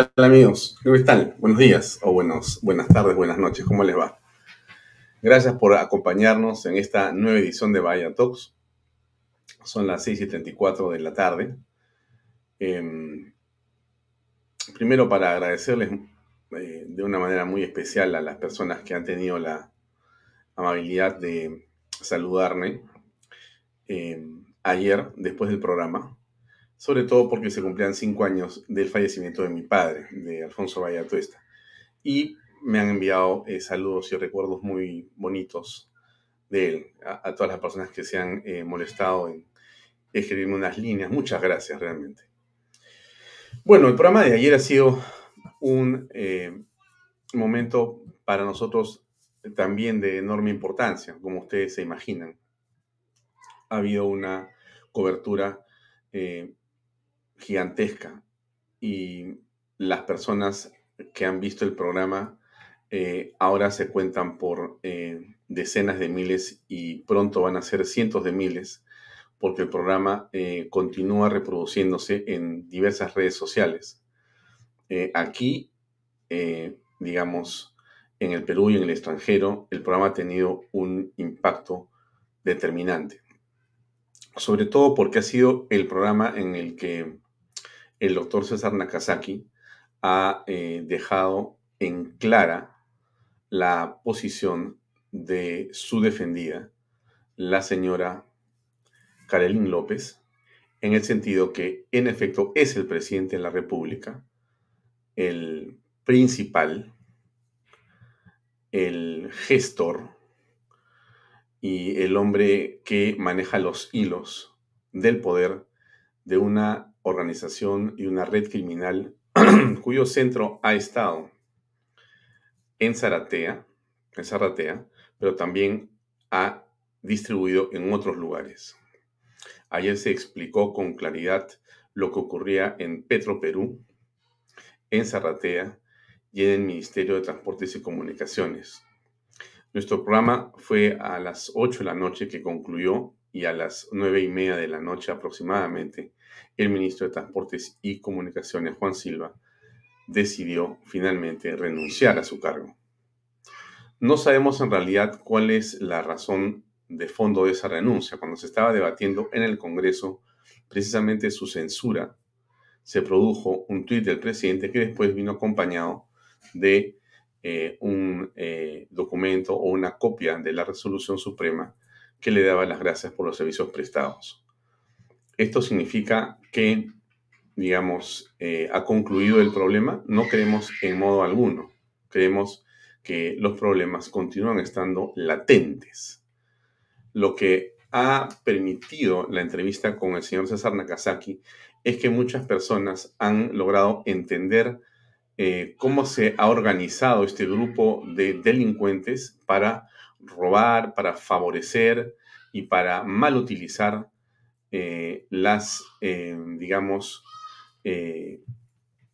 Hola amigos? ¿Cómo están? Buenos días o buenos, buenas tardes, buenas noches, ¿cómo les va? Gracias por acompañarnos en esta nueva edición de Bahía Talks. Son las 6 y 34 de la tarde. Em, primero para agradecerles eh, de una manera muy especial a las personas que han tenido la amabilidad de saludarme em, ayer después del programa sobre todo porque se cumplían cinco años del fallecimiento de mi padre, de Alfonso Vallatuesta. Y me han enviado eh, saludos y recuerdos muy bonitos de él, a, todas las personas que se han eh, molestado en escribirme unas líneas. Muchas gracias, realmente. Bueno, el programa de ayer ha sido un eh, momento para nosotros también de enorme importancia, como ustedes se imaginan. Ha habido una cobertura gigantesca y las personas que han visto el programa eh, ahora se cuentan por eh, decenas de miles y pronto van a ser cientos de miles porque el programa eh, continúa reproduciéndose en diversas redes sociales. aquí, digamos, en el Perú y en el extranjero, el programa ha tenido un impacto determinante. Sobre todo porque ha sido el programa en el que el doctor César Nakazaki ha eh, dejado en clara la posición de su defendida, la señora Karelin López, en el sentido que en efecto es el presidente de la República, el principal, el gestor y el hombre que maneja los hilos del poder de una organización y una red criminal cuyo centro ha estado en Zaratea, en Zaratea, pero también ha distribuido en otros lugares. Ayer se explicó con claridad lo que ocurría en Petro Perú, en Zaratea y en el Ministerio de Transportes y Comunicaciones. Nuestro programa fue a las 8 de la noche que concluyó y a las nueve y media de la noche aproximadamente el ministro de Transportes y Comunicaciones, Juan Silva, decidió finalmente renunciar a su cargo. No sabemos en realidad cuál es la razón de fondo de esa renuncia. Cuando se estaba debatiendo en el Congreso precisamente su censura, se produjo un tuit del presidente que después vino acompañado de eh, un eh, documento o una copia de la resolución suprema que le daba las gracias por los servicios prestados. Esto significa que, digamos, eh, ha concluido el problema. No creemos en modo alguno. Creemos que los problemas continúan estando latentes. Lo que ha permitido la entrevista con el señor César Nakazaki es que muchas personas han logrado entender eh, cómo se ha organizado este grupo de delincuentes para robar, para favorecer y para mal utilizar eh, las, eh, digamos, eh,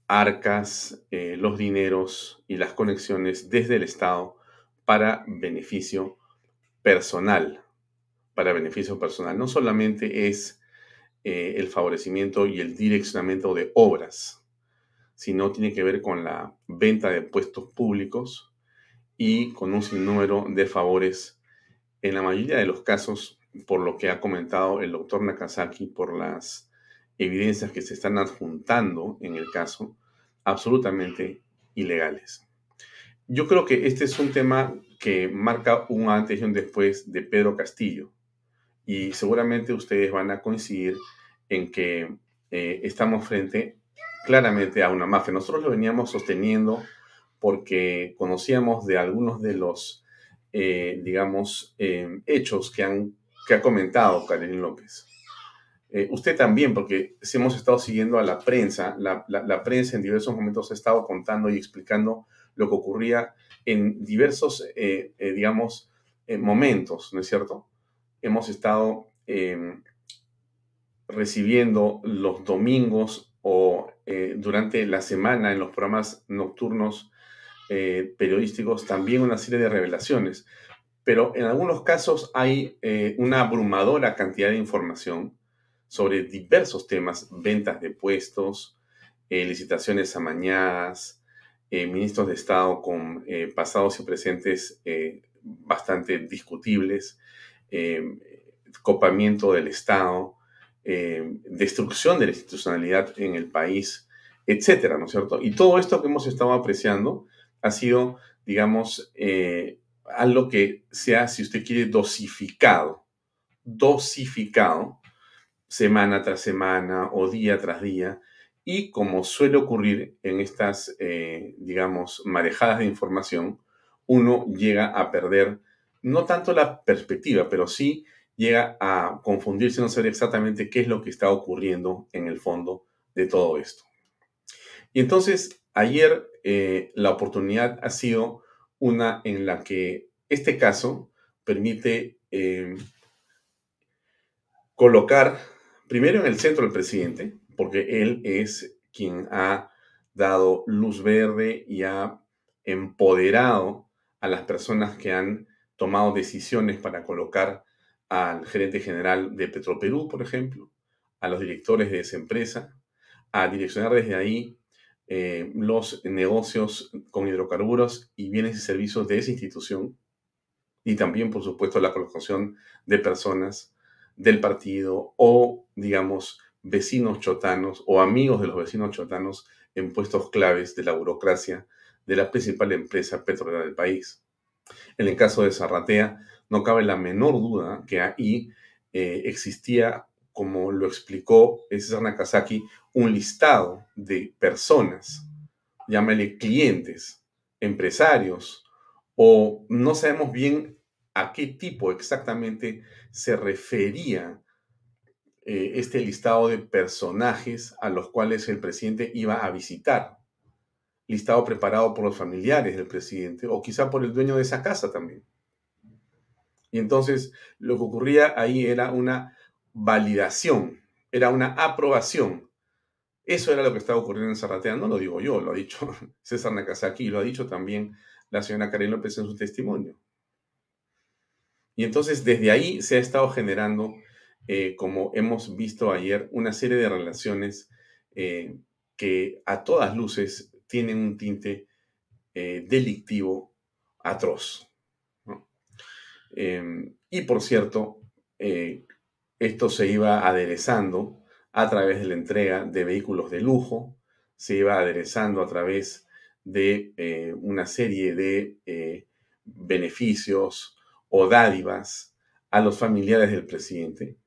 arcas, los dineros y las conexiones desde el Estado para beneficio personal. Para beneficio personal. No solamente es el favorecimiento y el direccionamiento de obras, sino tiene que ver con la venta de puestos públicos y con un sinnúmero de favores. En la mayoría de los casos, por lo que ha comentado el doctor Nakazaki, por las evidencias que se están adjuntando en el caso, absolutamente ilegales. Yo creo que este es un tema que marca un antes y un después de Pedro Castillo. Y seguramente ustedes van a coincidir en que eh, estamos frente claramente a una mafia. Nosotros lo veníamos sosteniendo porque conocíamos de algunos de los, eh, digamos, eh, hechos que, han, que ha comentado Karen López. Eh, usted también, porque si hemos estado siguiendo a la prensa, la, prensa en diversos momentos ha estado contando y explicando lo que ocurría en diversos, eh, eh, digamos, momentos, ¿no es cierto? Hemos estado em, recibiendo los domingos o durante la semana en los programas nocturnos periodísticos también una serie de revelaciones, pero en algunos casos hay una abrumadora cantidad de información sobre diversos temas, ventas de puestos, eh, licitaciones amañadas, eh, ministros de Estado con eh, pasados y presentes bastante discutibles, copamiento del Estado, destrucción de la institucionalidad en el país, etcétera, ¿no es cierto? Y todo esto que hemos estado apreciando ha sido, digamos, algo que sea, si usted quiere, dosificado, dosificado semana tras semana o día tras día. Y como suele ocurrir en estas, eh, digamos, marejadas de información, uno llega a perder no tanto la perspectiva, pero sí llega a confundirse, no saber exactamente qué es lo que está ocurriendo en el fondo de todo esto. Y entonces, ayer eh, la oportunidad ha sido una en la que este caso permite eh, colocar primero en el centro del presidente, porque él es quien ha dado luz verde y ha empoderado a las personas que han tomado decisiones para colocar al gerente general de Petroperú, por ejemplo, a los directores de esa empresa, a direccionar desde ahí eh, los negocios con hidrocarburos y bienes y servicios de esa institución, y también, por supuesto, la colocación de personas del partido o, digamos, vecinos chotanos o amigos de los vecinos chotanos en puestos claves de la burocracia de la principal empresa petrolera del país. En el caso de Zarratea, no cabe la menor duda que ahí eh, existía, como lo explicó César Nakazaki, un listado de personas, llámale clientes, empresarios, o no sabemos bien a qué tipo exactamente se refería eh, este listado de personajes a los cuales el presidente iba a visitar. Listado preparado por los familiares del presidente o quizá por el dueño de esa casa también. Y entonces lo que ocurría ahí era una validación, era una aprobación. Eso era lo que estaba ocurriendo en Zarratea. No lo digo yo, lo ha dicho César Nakazaki y lo ha dicho también la señora Karen López en su testimonio. Y entonces desde ahí se ha estado generando, eh, como hemos visto ayer, una serie de relaciones eh, que a todas luces tienen un tinte eh, delictivo atroz. Em, y por cierto, esto se iba aderezando a través de la entrega de vehículos de lujo, se iba aderezando a través de una serie de beneficios, o dádivas a los familiares del presidente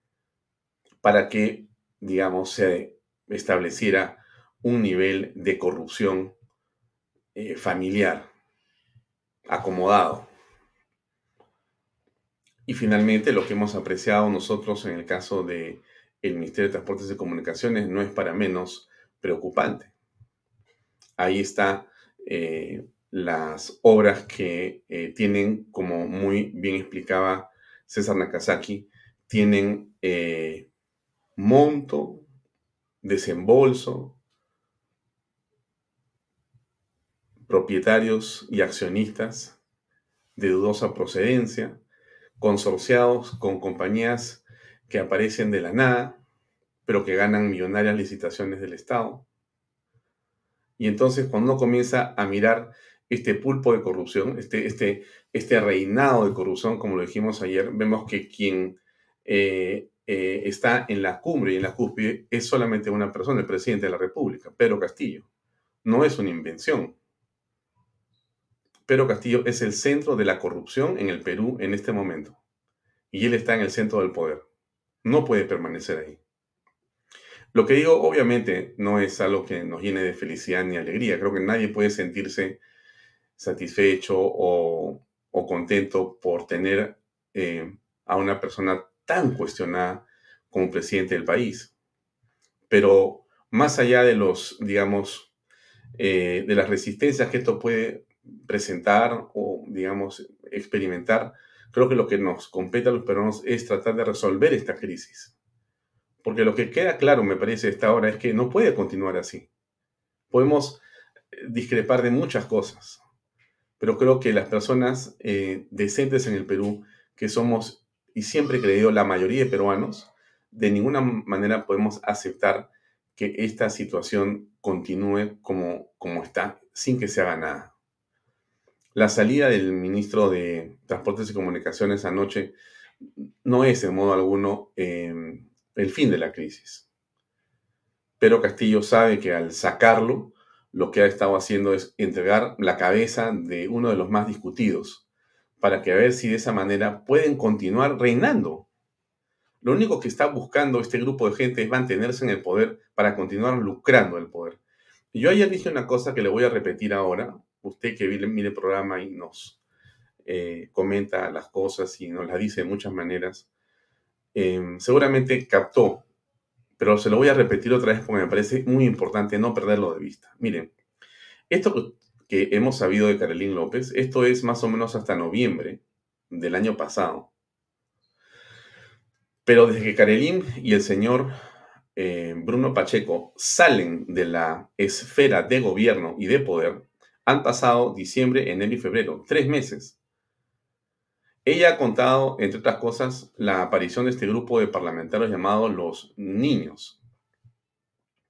para que, digamos, se estableciera un nivel de corrupción eh, familiar acomodado. Y finalmente, lo que hemos apreciado nosotros en el caso del el Ministerio de Transportes y Comunicaciones no es para menos preocupante. Ahí está eh, las obras que eh, tienen, como muy bien explicaba César Nakazaki, tienen eh, monto, desembolso, propietarios y accionistas de dudosa procedencia, consorciados con compañías que aparecen de la nada, pero que ganan millonarias licitaciones del Estado. Y entonces cuando uno comienza a mirar este pulpo de corrupción, este, este, este reinado de corrupción, como lo dijimos ayer, vemos que quien eh, eh, está en la cumbre y en la cúspide es solamente una persona, el presidente de la República, Pedro Castillo. No es una invención. Pedro Castillo es el centro de la corrupción en el Perú en este momento. Y él está en el centro del poder. No puede permanecer ahí. Lo que digo, obviamente, no es algo que nos llene de felicidad ni alegría. Creo que nadie puede sentirse satisfecho o, contento por tener eh, a una persona tan cuestionada como presidente del país. Pero más allá de los, digamos, eh, de las resistencias que esto puede presentar o, digamos, experimentar, creo que lo que nos compete a los peruanos es tratar de resolver esta crisis. Porque lo que queda claro, me parece, esta hora es que no puede continuar así. Podemos eh, discrepar de muchas cosas, pero creo que las personas eh, decentes en el Perú, que somos y siempre he creído la mayoría de peruanos, de ninguna manera podemos aceptar que esta situación continúe como, como está, sin que se haga nada. La salida del ministro de Transportes y Comunicaciones anoche no es en modo alguno em, el fin de la crisis. Pero Castillo sabe que al sacarlo, lo que ha estado haciendo es entregar la cabeza de uno de los más discutidos, para que a ver si de esa manera pueden continuar reinando. Lo único que está buscando este grupo de gente es mantenerse en el poder para continuar lucrando el poder. Yo ayer dije una cosa que le voy a repetir ahora. Usted que mire el programa y nos eh, comenta las cosas y nos las dice de muchas maneras, em, seguramente captó, pero se lo voy a repetir otra vez porque me parece muy importante no perderlo de vista. Miren, esto que hemos sabido de Carolín López, esto es más o menos hasta noviembre del año pasado. Pero desde que Carolín y el señor eh, Bruno Pacheco salen de la esfera de gobierno y de poder, han pasado diciembre, enero y febrero, tres meses. Ella ha contado, entre otras cosas, la aparición de este grupo de parlamentarios llamados los niños,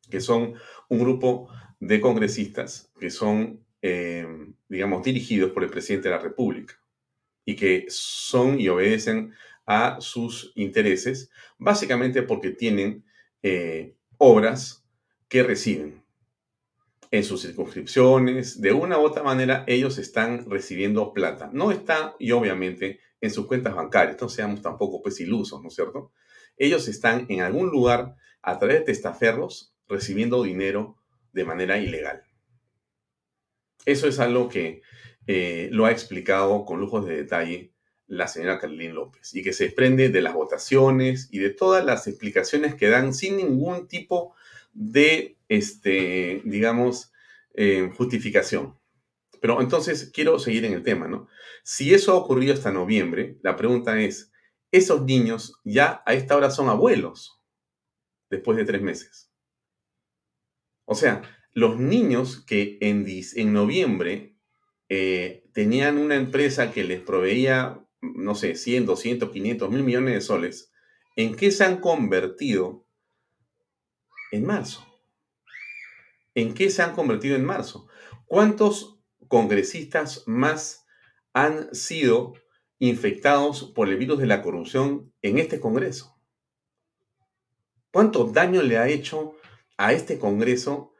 que son un grupo de congresistas que son eh, digamos, dirigidos por el presidente de la República y que son y obedecen a sus intereses, básicamente porque tienen eh, obras que reciben en sus circunscripciones, de una u otra manera ellos están recibiendo plata. No está, y obviamente, en sus cuentas bancarias, no seamos tampoco pues ilusos, ¿no es cierto? Ellos están en algún lugar a través de testaferros recibiendo dinero de manera ilegal. Eso es algo que eh, lo ha explicado con lujos de detalle la señora Carolina López y que se desprende de las votaciones y de todas las explicaciones que dan sin ningún tipo de, este, digamos, eh, justificación. Pero entonces quiero seguir en el tema, ¿no? Si eso ha ocurrido hasta noviembre, la pregunta es, ¿esos niños ya a esta hora son abuelos después de tres meses? O sea, los niños que en, en noviembre eh, tenían una empresa que les proveía, no sé, 100, 200, 500 mil millones de soles, ¿en qué se han convertido en marzo? ¿En qué se han convertido en marzo? ¿Cuántos congresistas más han sido infectados por el virus de la corrupción en este Congreso? ¿Cuánto daño le ha hecho a este Congreso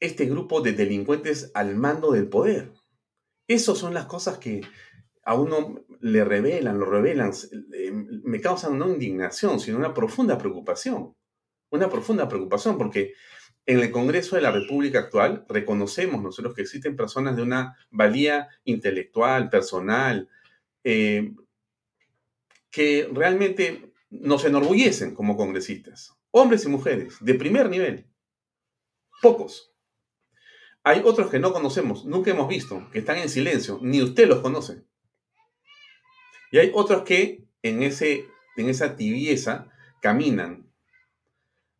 este grupo de delincuentes al mando del poder. Esas son las cosas que a uno le revelan, lo revelan, me causan no indignación, sino una profunda preocupación. Una profunda preocupación porque en el Congreso de la República actual reconocemos nosotros que existen personas de una valía intelectual, personal, eh, que realmente nos enorgullecen como congresistas, hombres y mujeres, de primer nivel. Pocos. Hay otros que no conocemos, nunca hemos visto, que están en silencio, ni usted los conoce. Y hay otros que en, ese, en esa tibieza caminan.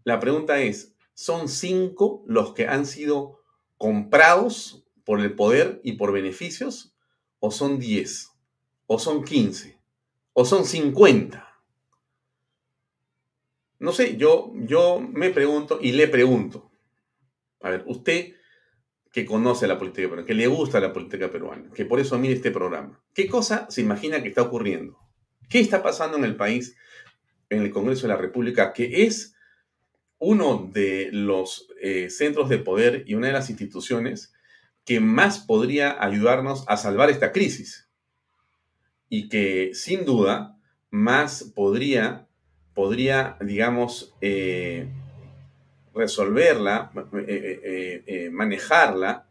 La pregunta es, ¿son cinco los que han sido comprados por el poder y por beneficios? ¿O son diez? o son 15, o son 50. No sé, yo, yo me pregunto y le pregunto. A ver, usted que conoce la política peruana, que le gusta la política peruana, que por eso mire este programa, ¿qué cosa se imagina que está ocurriendo? ¿Qué está pasando en el país, en el Congreso de la República, que es uno de los eh, centros de poder y una de las instituciones que más podría ayudarnos a salvar esta crisis? Y que sin duda más podría, podría digamos, eh, resolverla, eh, eh, manejarla,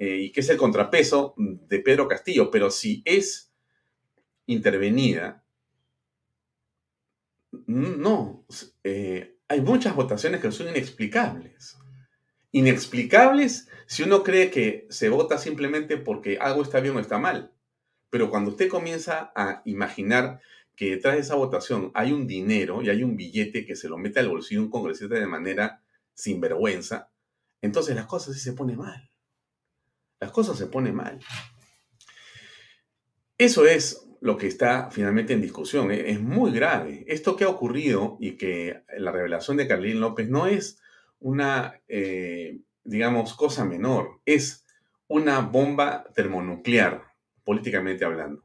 y que es el contrapeso de Pedro Castillo. Pero si es intervenida, no, hay muchas votaciones que son inexplicables. Inexplicables si uno cree que se vota simplemente porque algo está bien o está mal. Pero cuando usted comienza a imaginar que detrás de esa votación hay un dinero y hay un billete que se lo mete al bolsillo un congresista de manera sinvergüenza, entonces las cosas sí se ponen mal. Las cosas se ponen mal. Eso es lo que está finalmente en discusión. ¿eh? Es muy grave. Esto que ha ocurrido y que la revelación de Carlín López no es una, eh, digamos, cosa menor. Es una bomba termonuclear, políticamente hablando.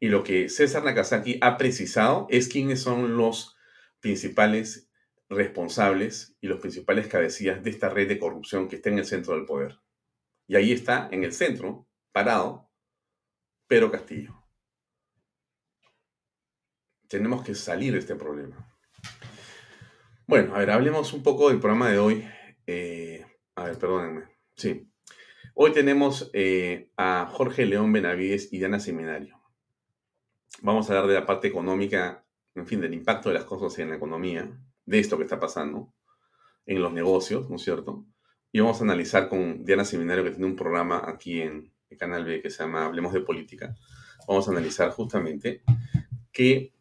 Y lo que César Nakazaki ha precisado es quiénes son los principales responsables y los principales cabecillas de esta red de corrupción que está en el centro del poder. Y ahí está, en el centro, parado, Pedro Castillo. Tenemos que salir de este problema. Bueno, a ver, hablemos un poco del programa de hoy. Eh, a ver, perdónenme. Sí. Hoy tenemos eh, a Jorge León Benavides y Diana Seminario. Vamos a hablar de la parte económica, en fin, del impacto de las cosas en la economía, de esto que está pasando en los negocios, ¿no es cierto? Y vamos a analizar con Diana Seminario, que tiene un programa aquí en el Canal B que se llama Hablemos de Política. Vamos a analizar justamente qué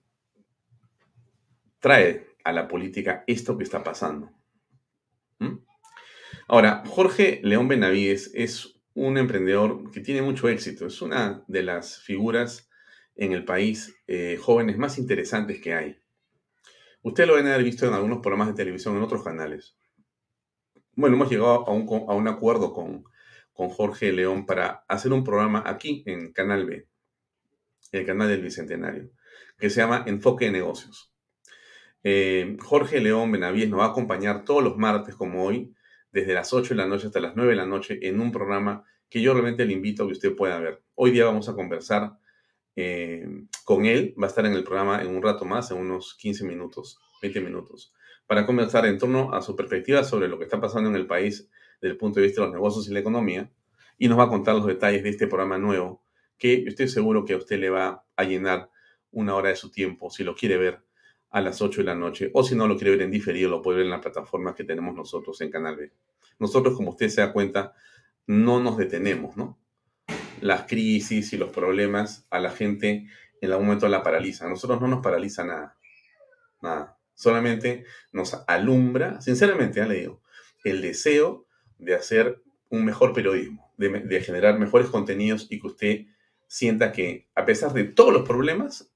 trae a la política esto que está pasando. ¿Mm? Ahora, Jorge León Benavides es un emprendedor que tiene mucho éxito. Es una de las figuras en el país eh, jóvenes más interesantes que hay. Usted lo deben haber visto en algunos programas de televisión en otros canales. Bueno, hemos llegado a a un acuerdo con, con Jorge León para hacer un programa aquí en Canal B, el canal del Bicentenario, que se llama Enfoque de Negocios. Eh, Jorge León Benavides nos va a acompañar todos los martes, como hoy, desde las 8 de la noche hasta las 9 de la noche, en un programa que yo realmente le invito a que usted pueda ver. Hoy día vamos a conversar eh, con él. Va a estar en el programa en un rato más, en unos 15 minutos, 20 minutos, para conversar en torno a su perspectiva sobre lo que está pasando en el país desde el punto de vista de los negocios y la economía. Y nos va a contar los detalles de este programa nuevo que estoy seguro que a usted le va a llenar una hora de su tiempo si lo quiere ver a las 8 de la noche o si no lo quiere ver en diferido lo puede ver en la plataforma que tenemos nosotros en Canal B. Nosotros, como usted se da cuenta, no nos detenemos, ¿no? las crisis y los problemas a la gente en algún momento la paraliza. A nosotros no nos paraliza nada. Nada. Solamente nos alumbra, sinceramente, ya le digo, el deseo de hacer un mejor periodismo, de, generar mejores contenidos y que usted sienta que a pesar de todos los problemas,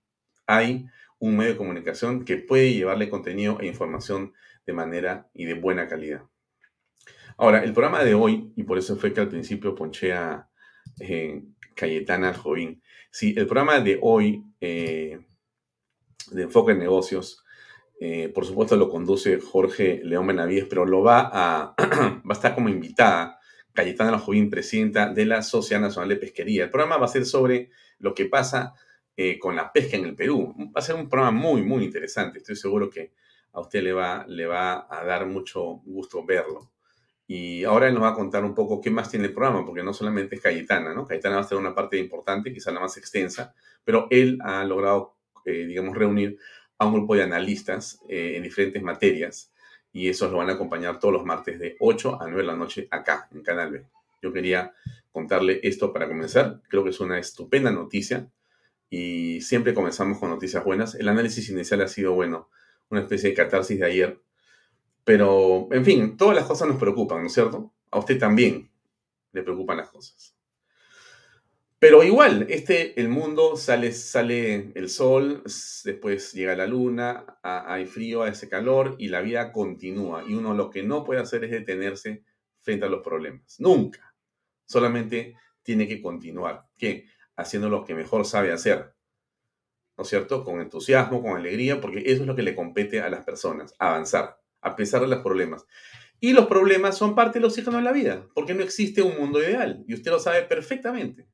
hay un medio de comunicación que puede llevarle contenido e información de manera y de buena calidad. Ahora, el programa de hoy, y por eso fue que al principio ponché a, eh, Cayetana Jovín. Sí, el programa de hoy eh, de Enfoque en Negocios, eh, por supuesto lo conduce Jorge León Benavides, pero lo va a, va a estar como invitada Cayetana Jovín, presidenta de la Sociedad Nacional de Pesquería. El programa va a ser sobre lo que pasa con la pesca en el Perú. Va a ser un programa muy, muy interesante. Estoy seguro que a usted le va, le va a dar mucho gusto verlo. Y ahora él nos va a contar un poco qué más tiene el programa, porque no solamente es Cayetana, ¿no? Cayetana va a ser una parte importante, quizá la más extensa, pero él ha logrado, eh, digamos, reunir a un grupo de analistas eh, en diferentes materias y esos lo van a acompañar todos los martes de 8 a 9 de la noche acá, en Canal B. Yo quería contarle esto para comenzar. Creo que es una estupenda noticia y siempre comenzamos con noticias buenas. El análisis inicial ha sido, bueno, una especie de catarsis de ayer pero, en fin, todas las cosas nos preocupan, ¿no es cierto? A usted también le preocupan las cosas. Pero igual, este, el mundo sale, sale el sol, después llega la luna, hay frío, hace calor y la vida continúa. Y uno lo que no puede hacer es detenerse frente a los problemas. Nunca. Solamente tiene que continuar. ¿Qué? Haciendo lo que mejor sabe hacer. ¿No es cierto? Con entusiasmo, con alegría, porque eso es lo que le compete a las personas, avanzar, a pesar de los problemas. Y los problemas son parte del oxígeno de la vida, porque no existe un mundo ideal, y usted lo sabe perfectamente.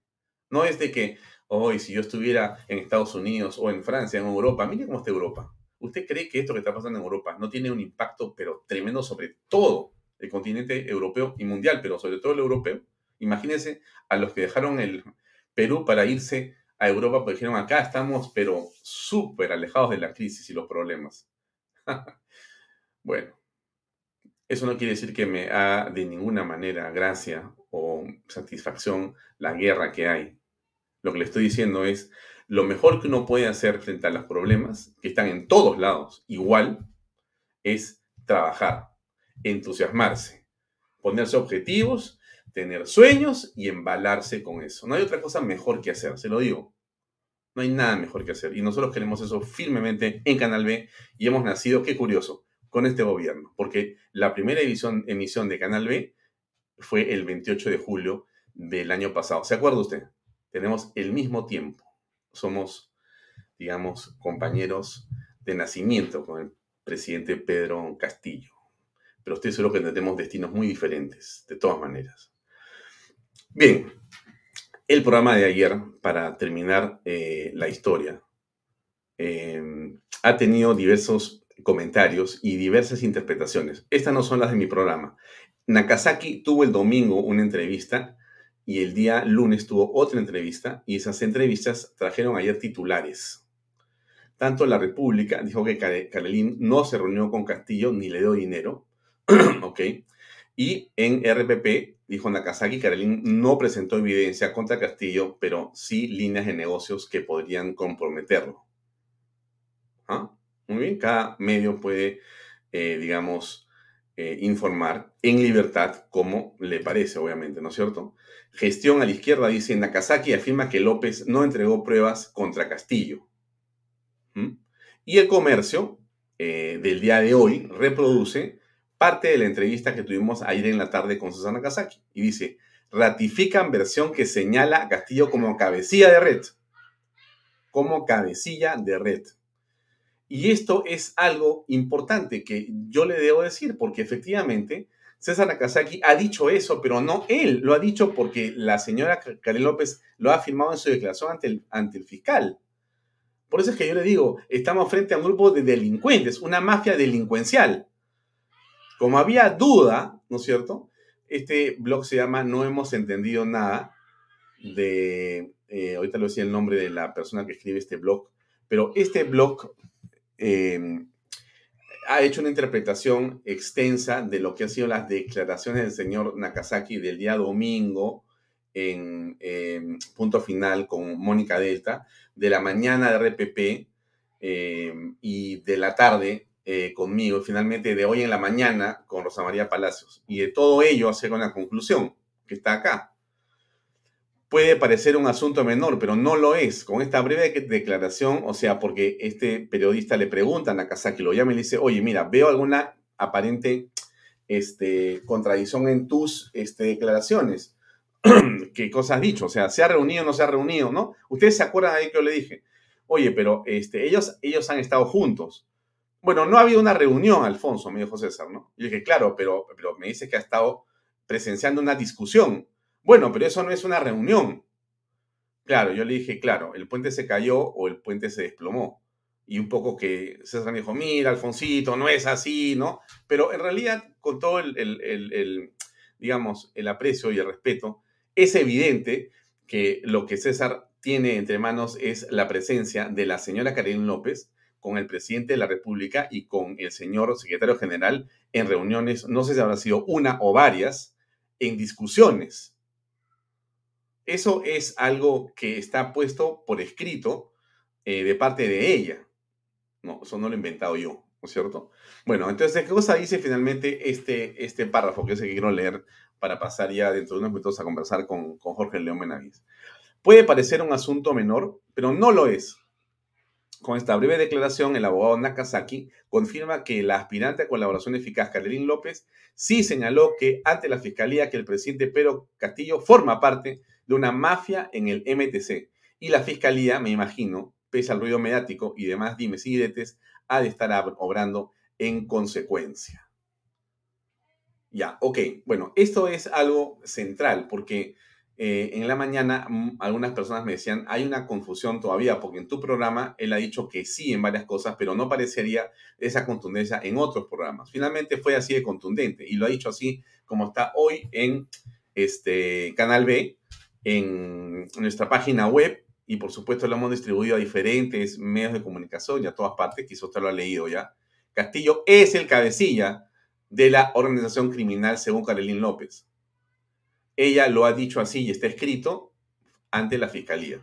No es de que, hoy si yo estuviera en Estados Unidos o en Francia, en Europa, mire cómo está Europa. ¿Usted cree que esto que está pasando en Europa no tiene un impacto, pero tremendo sobre todo el continente europeo y mundial, pero sobre todo el europeo? Imagínense a los que dejaron el Perú para irse a Europa, porque dijeron, acá estamos, pero súper alejados de la crisis y los problemas. bueno, eso no quiere decir que me haga de ninguna manera gracia satisfacción la guerra que hay. Lo que le estoy diciendo es, lo mejor que uno puede hacer frente a los problemas, que están en todos lados igual, es trabajar, entusiasmarse, ponerse objetivos, tener sueños y embalarse con eso. No hay otra cosa mejor que hacer, se lo digo. No hay nada mejor que hacer. Y nosotros queremos eso firmemente en Canal B y hemos nacido, qué curioso, con este gobierno, porque la primera emisión de Canal B fue el 28 de julio del año pasado. ¿Se acuerda usted? Tenemos el mismo tiempo. Somos, digamos, compañeros de nacimiento con el presidente Pedro Castillo. Pero estoy seguro que tendremos destinos muy diferentes, de todas maneras. Bien, el programa de ayer, para terminar eh, la historia, eh, ha tenido diversos comentarios y diversas interpretaciones. Estas no son las de mi programa. Nakazaki tuvo el domingo una entrevista y el día lunes tuvo otra entrevista y esas entrevistas trajeron ayer titulares. Tanto la República dijo que Karelin no se reunió con Castillo ni le dio dinero, ¿ok? Y en RPP dijo Nakazaki, Karelin no presentó evidencia contra Castillo, pero sí líneas de negocios que podrían comprometerlo. ¿Ah? Muy bien, cada medio puede, eh, digamos, eh, informar en libertad como le parece, obviamente, ¿no es cierto? Gestión a la izquierda dice Nakazaki afirma que López no entregó pruebas contra Castillo. ¿Mm? Y el comercio eh, del día de hoy reproduce parte de la entrevista que tuvimos ayer en la tarde con Susana Nakazaki y dice, ratifican versión que señala a Castillo como cabecilla de red. Como cabecilla de red. Y esto es algo importante que yo le debo decir, porque efectivamente César Nakazaki ha dicho eso, pero no él, lo ha dicho porque la señora Karen López lo ha afirmado en su declaración ante el, ante el fiscal. Por eso es que yo le digo, estamos frente a un grupo de delincuentes, una mafia delincuencial. Como había duda, ¿no es cierto? Este blog se llama No hemos entendido nada de, eh, ahorita lo decía el nombre de la persona que escribe este blog, pero este blog Em, ha hecho una interpretación extensa de lo que han sido las declaraciones del señor Nakazaki del día domingo en em, punto final con Mónica Delta, de la mañana de RPP em, y de la tarde eh, conmigo, y finalmente de hoy en la mañana con Rosa María Palacios. Y de todo ello hacer una conclusión que está acá puede parecer un asunto menor, pero no lo es. Con esta breve declaración, o sea, porque este periodista le pregunta a Nakazaki, lo llama y le dice, oye, mira, veo alguna aparente este, contradicción en tus este, declaraciones. ¿Qué cosa has dicho? O sea, ¿se ha reunido o no se ha reunido, no? Ustedes se acuerdan ahí que yo le dije, oye, pero este, ellos, ellos han estado juntos. Bueno, no ha habido una reunión, Alfonso, me dijo César, ¿no? Y dije, claro, pero, pero me dice que ha estado presenciando una discusión. Bueno, pero eso no es una reunión. Claro, yo le dije, claro, el puente se cayó o el puente se desplomó. Y un poco que César me dijo, mira, Alfonsito, no es así, ¿no? Pero en realidad, con todo el, digamos, el aprecio y el respeto, es evidente que lo que César tiene entre manos es la presencia de la señora Karen López con el presidente de la República y con el señor secretario general en reuniones, no sé si habrá sido una o varias, en discusiones eso es algo que está puesto por escrito eh, de parte de ella. No, eso no lo he inventado yo, ¿no es cierto? Bueno, entonces, ¿qué cosa dice finalmente este, este párrafo que es el que quiero leer para pasar ya dentro de unos minutos a conversar con, con Jorge León Benavides? Puede parecer un asunto menor, pero no lo es. Con esta breve declaración, el abogado Nakazaki confirma que la aspirante a colaboración eficaz, Carolín López, sí señaló que ante la fiscalía que el presidente Pedro Castillo forma parte de una mafia en el MTC. Y la fiscalía, me imagino, pese al ruido mediático y demás dimes y diretes, ha de estar obrando en consecuencia. Ya, ok. Bueno, esto es algo central porque eh, en la mañana mm, algunas personas me decían, hay una confusión todavía, porque en tu programa él ha dicho que sí en varias cosas, pero no parecería esa contundencia en otros programas. Finalmente fue así de contundente y lo ha dicho así como está hoy en este Canal B, en nuestra página web y por supuesto lo hemos distribuido a diferentes medios de comunicación y a todas partes, quizás usted lo ha leído ya. Castillo es el cabecilla de la organización criminal según Carolín López. Ella lo ha dicho así y está escrito ante la fiscalía.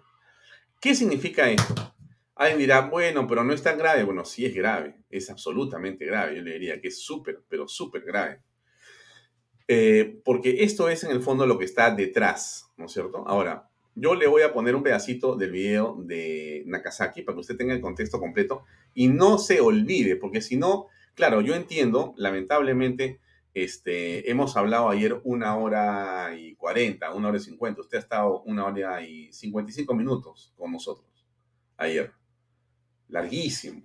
¿Qué significa esto? Alguien dirá, bueno, pero no es tan grave. Bueno, sí es grave, es absolutamente grave. Yo le diría que es súper, pero súper grave. Eh, porque esto es en el fondo lo que está detrás, ¿no es cierto? Ahora, yo le voy a poner un pedacito del video de Nakazaki para que usted tenga el contexto completo y no se olvide, porque si no, claro, yo entiendo, lamentablemente, este, hemos hablado ayer una hora y cuarenta, una hora y cincuenta. Usted ha estado una hora y cincuenta y cinco minutos con nosotros ayer. Larguísimo.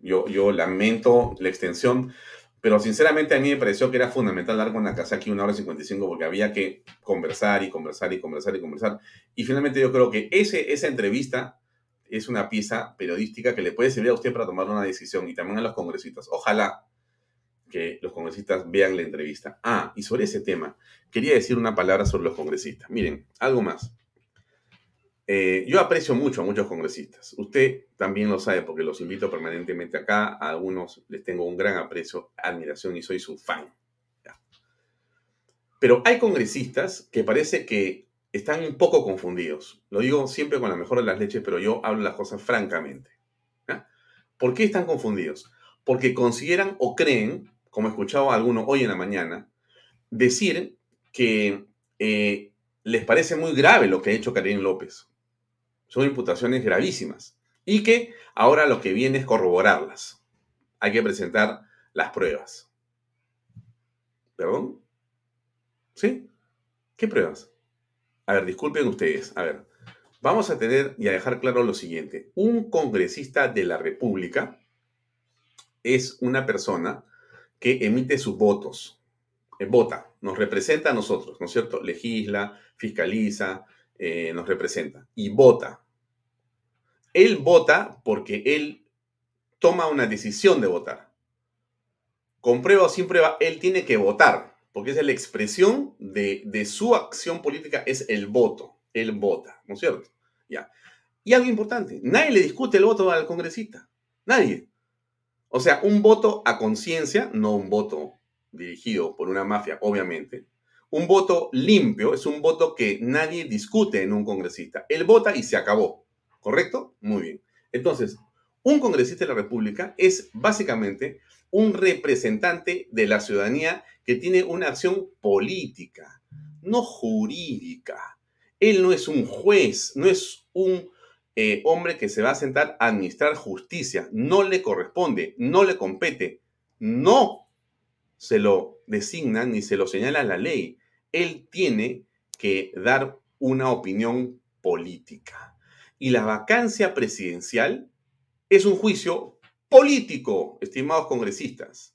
Yo, yo lamento la extensión, pero sinceramente a mí me pareció que era fundamental dar con aquí una hora y cincuenta y cinco porque había que conversar y conversar y conversar y conversar. Y finalmente yo creo que ese, esa entrevista es una pieza periodística que le puede servir a usted para tomar una decisión y también a los congresistas. Ojalá que los congresistas vean la entrevista. Ah, y sobre ese tema, quería decir una palabra sobre los congresistas. Miren, algo más. Eh, yo aprecio mucho a muchos congresistas. Usted también lo sabe porque los invito permanentemente acá. A algunos les tengo un gran aprecio, admiración y soy su fan. Pero hay congresistas que parece que están un poco confundidos. Lo digo siempre con la mejor de las leches, pero yo hablo las cosas francamente. ¿Por qué están confundidos? Porque consideran o creen como he escuchado a algunos hoy en la mañana, decir que eh, les parece muy grave lo que ha hecho Karim López. Son imputaciones gravísimas. Y que ahora lo que viene es corroborarlas. Hay que presentar las pruebas. ¿Perdón? ¿Sí? ¿Qué pruebas? A ver, disculpen ustedes. A ver, vamos a tener y a dejar claro lo siguiente. Un congresista de la República es una persona que emite sus votos. Eh, vota, nos representa a nosotros, ¿no es cierto? Legisla, fiscaliza, eh, nos representa y vota. Él vota porque él toma una decisión de votar. Con prueba o sin prueba, él tiene que votar, porque es la expresión de, de su acción política, es el voto. Él vota, ¿no es cierto? Ya. Y algo importante, nadie le discute el voto al congresista. Nadie. O sea, un voto a conciencia, no un voto dirigido por una mafia, obviamente. Un voto limpio es un voto que nadie discute en un congresista. Él vota y se acabó. ¿Correcto? Muy bien. Entonces, un congresista de la República es básicamente un representante de la ciudadanía que tiene una acción política, no jurídica. Él no es un juez, no es un eh, hombre que se va a sentar a administrar justicia. No le corresponde, no le compete, no se lo designa ni se lo señala la ley. Él tiene que dar una opinión política. Y la vacancia presidencial es un juicio político, estimados congresistas.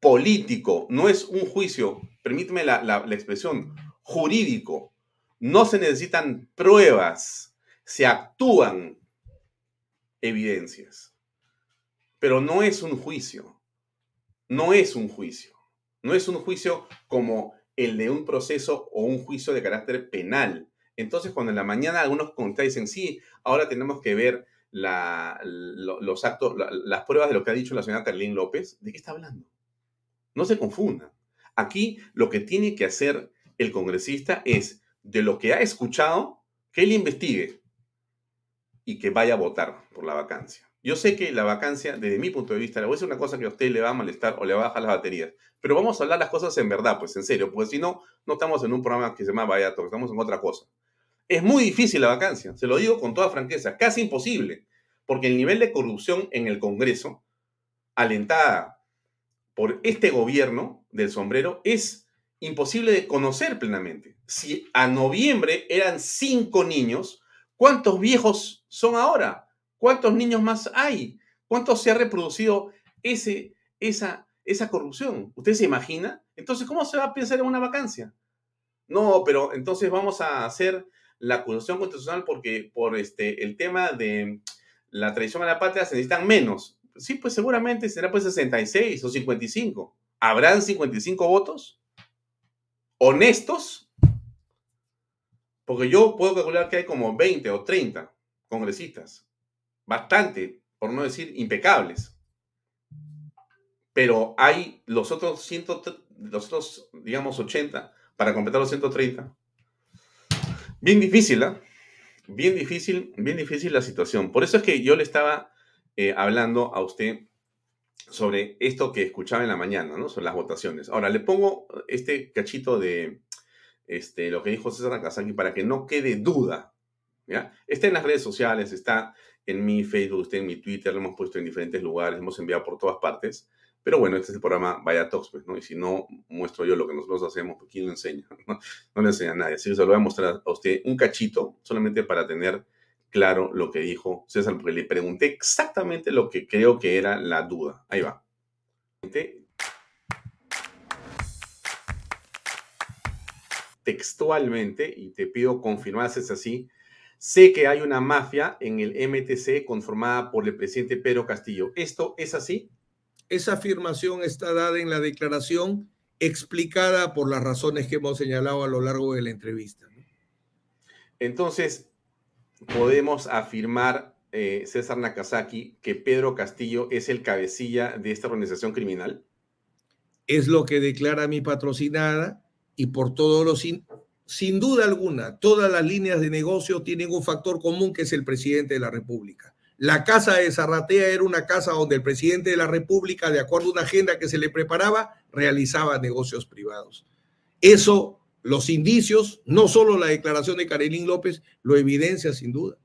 Político, no es un juicio, permíteme la, la expresión, jurídico. No se necesitan pruebas se actúan evidencias. Pero no es un juicio. No es un juicio. No es un juicio como el de un proceso o un juicio de carácter penal. Entonces, cuando en la mañana algunos dicen, sí, ahora tenemos que ver los actos, las pruebas de lo que ha dicho la señora Carlín López, ¿de qué está hablando? No se confundan. Aquí lo que tiene que hacer el congresista es, de lo que ha escuchado, que él investigue y que vaya a votar por la vacancia. Yo sé que la vacancia, desde mi punto de vista, le voy a decir una cosa que a usted le va a molestar o le va a bajar las baterías, pero vamos a hablar las cosas en verdad, pues en serio, porque si no, no estamos en un programa que se llama Vaya estamos en otra cosa. Es muy difícil la vacancia, se lo digo con toda franqueza, casi imposible, porque el nivel de corrupción en el Congreso, alentada por este gobierno del sombrero, es imposible de conocer plenamente. Si a noviembre eran cinco niños, ¿cuántos viejos son ahora? ¿Cuántos niños más hay? ¿Cuánto se ha reproducido ese, esa, esa corrupción? ¿Usted se imagina? Entonces, ¿cómo se va a pensar en una vacancia? No, pero entonces vamos a hacer la acusación constitucional porque por este, el tema de la traición a la patria se necesitan menos. Sí, pues seguramente será pues 66 o 55. ¿Habrán 55 votos? ¿Honestos? Porque yo puedo calcular que hay como 20 o 30 congresistas. Bastante, por no decir impecables. Pero hay los otros, 100, los otros digamos, 80 para completar los 130. Bien difícil, ¿ah? Bien difícil, bien difícil la situación. Por eso es que yo le estaba eh, hablando a usted sobre esto que escuchaba en la mañana, ¿no? Sobre las votaciones. Ahora, le pongo este cachito de este, lo que dijo César Nakazaki para que no quede duda. Está en las redes sociales, está en mi Facebook, está en mi Twitter, lo hemos puesto en diferentes lugares, hemos enviado por todas partes. Pero bueno, este es el programa Vaya Talks, pues, ¿no? Y si no muestro yo lo que nosotros hacemos, pues ¿quién lo enseña? No, no le enseña a nadie. Así que se lo voy a mostrar a usted un cachito, solamente para tener claro lo que dijo César, porque le pregunté exactamente lo que creo que era la duda. Ahí va. Textualmente, y te pido confirmar si es así, sé que hay una mafia en el MTC conformada por el presidente Pedro Castillo. ¿Esto es así? Esa afirmación está dada en la declaración explicada por las razones que hemos señalado a lo largo de la entrevista. Entonces, podemos afirmar, eh, César Nakazaki, que Pedro Castillo es el cabecilla de esta organización criminal? Es lo que declara mi patrocinada y por todos los... Sin, duda alguna, todas las líneas de negocio tienen un factor común que es el presidente de la República. La casa de Zarratea era una casa donde el presidente de la República, de acuerdo a una agenda que se le preparaba, realizaba negocios privados. Eso, los indicios, no solo la declaración de Carolín López, lo evidencia sin duda.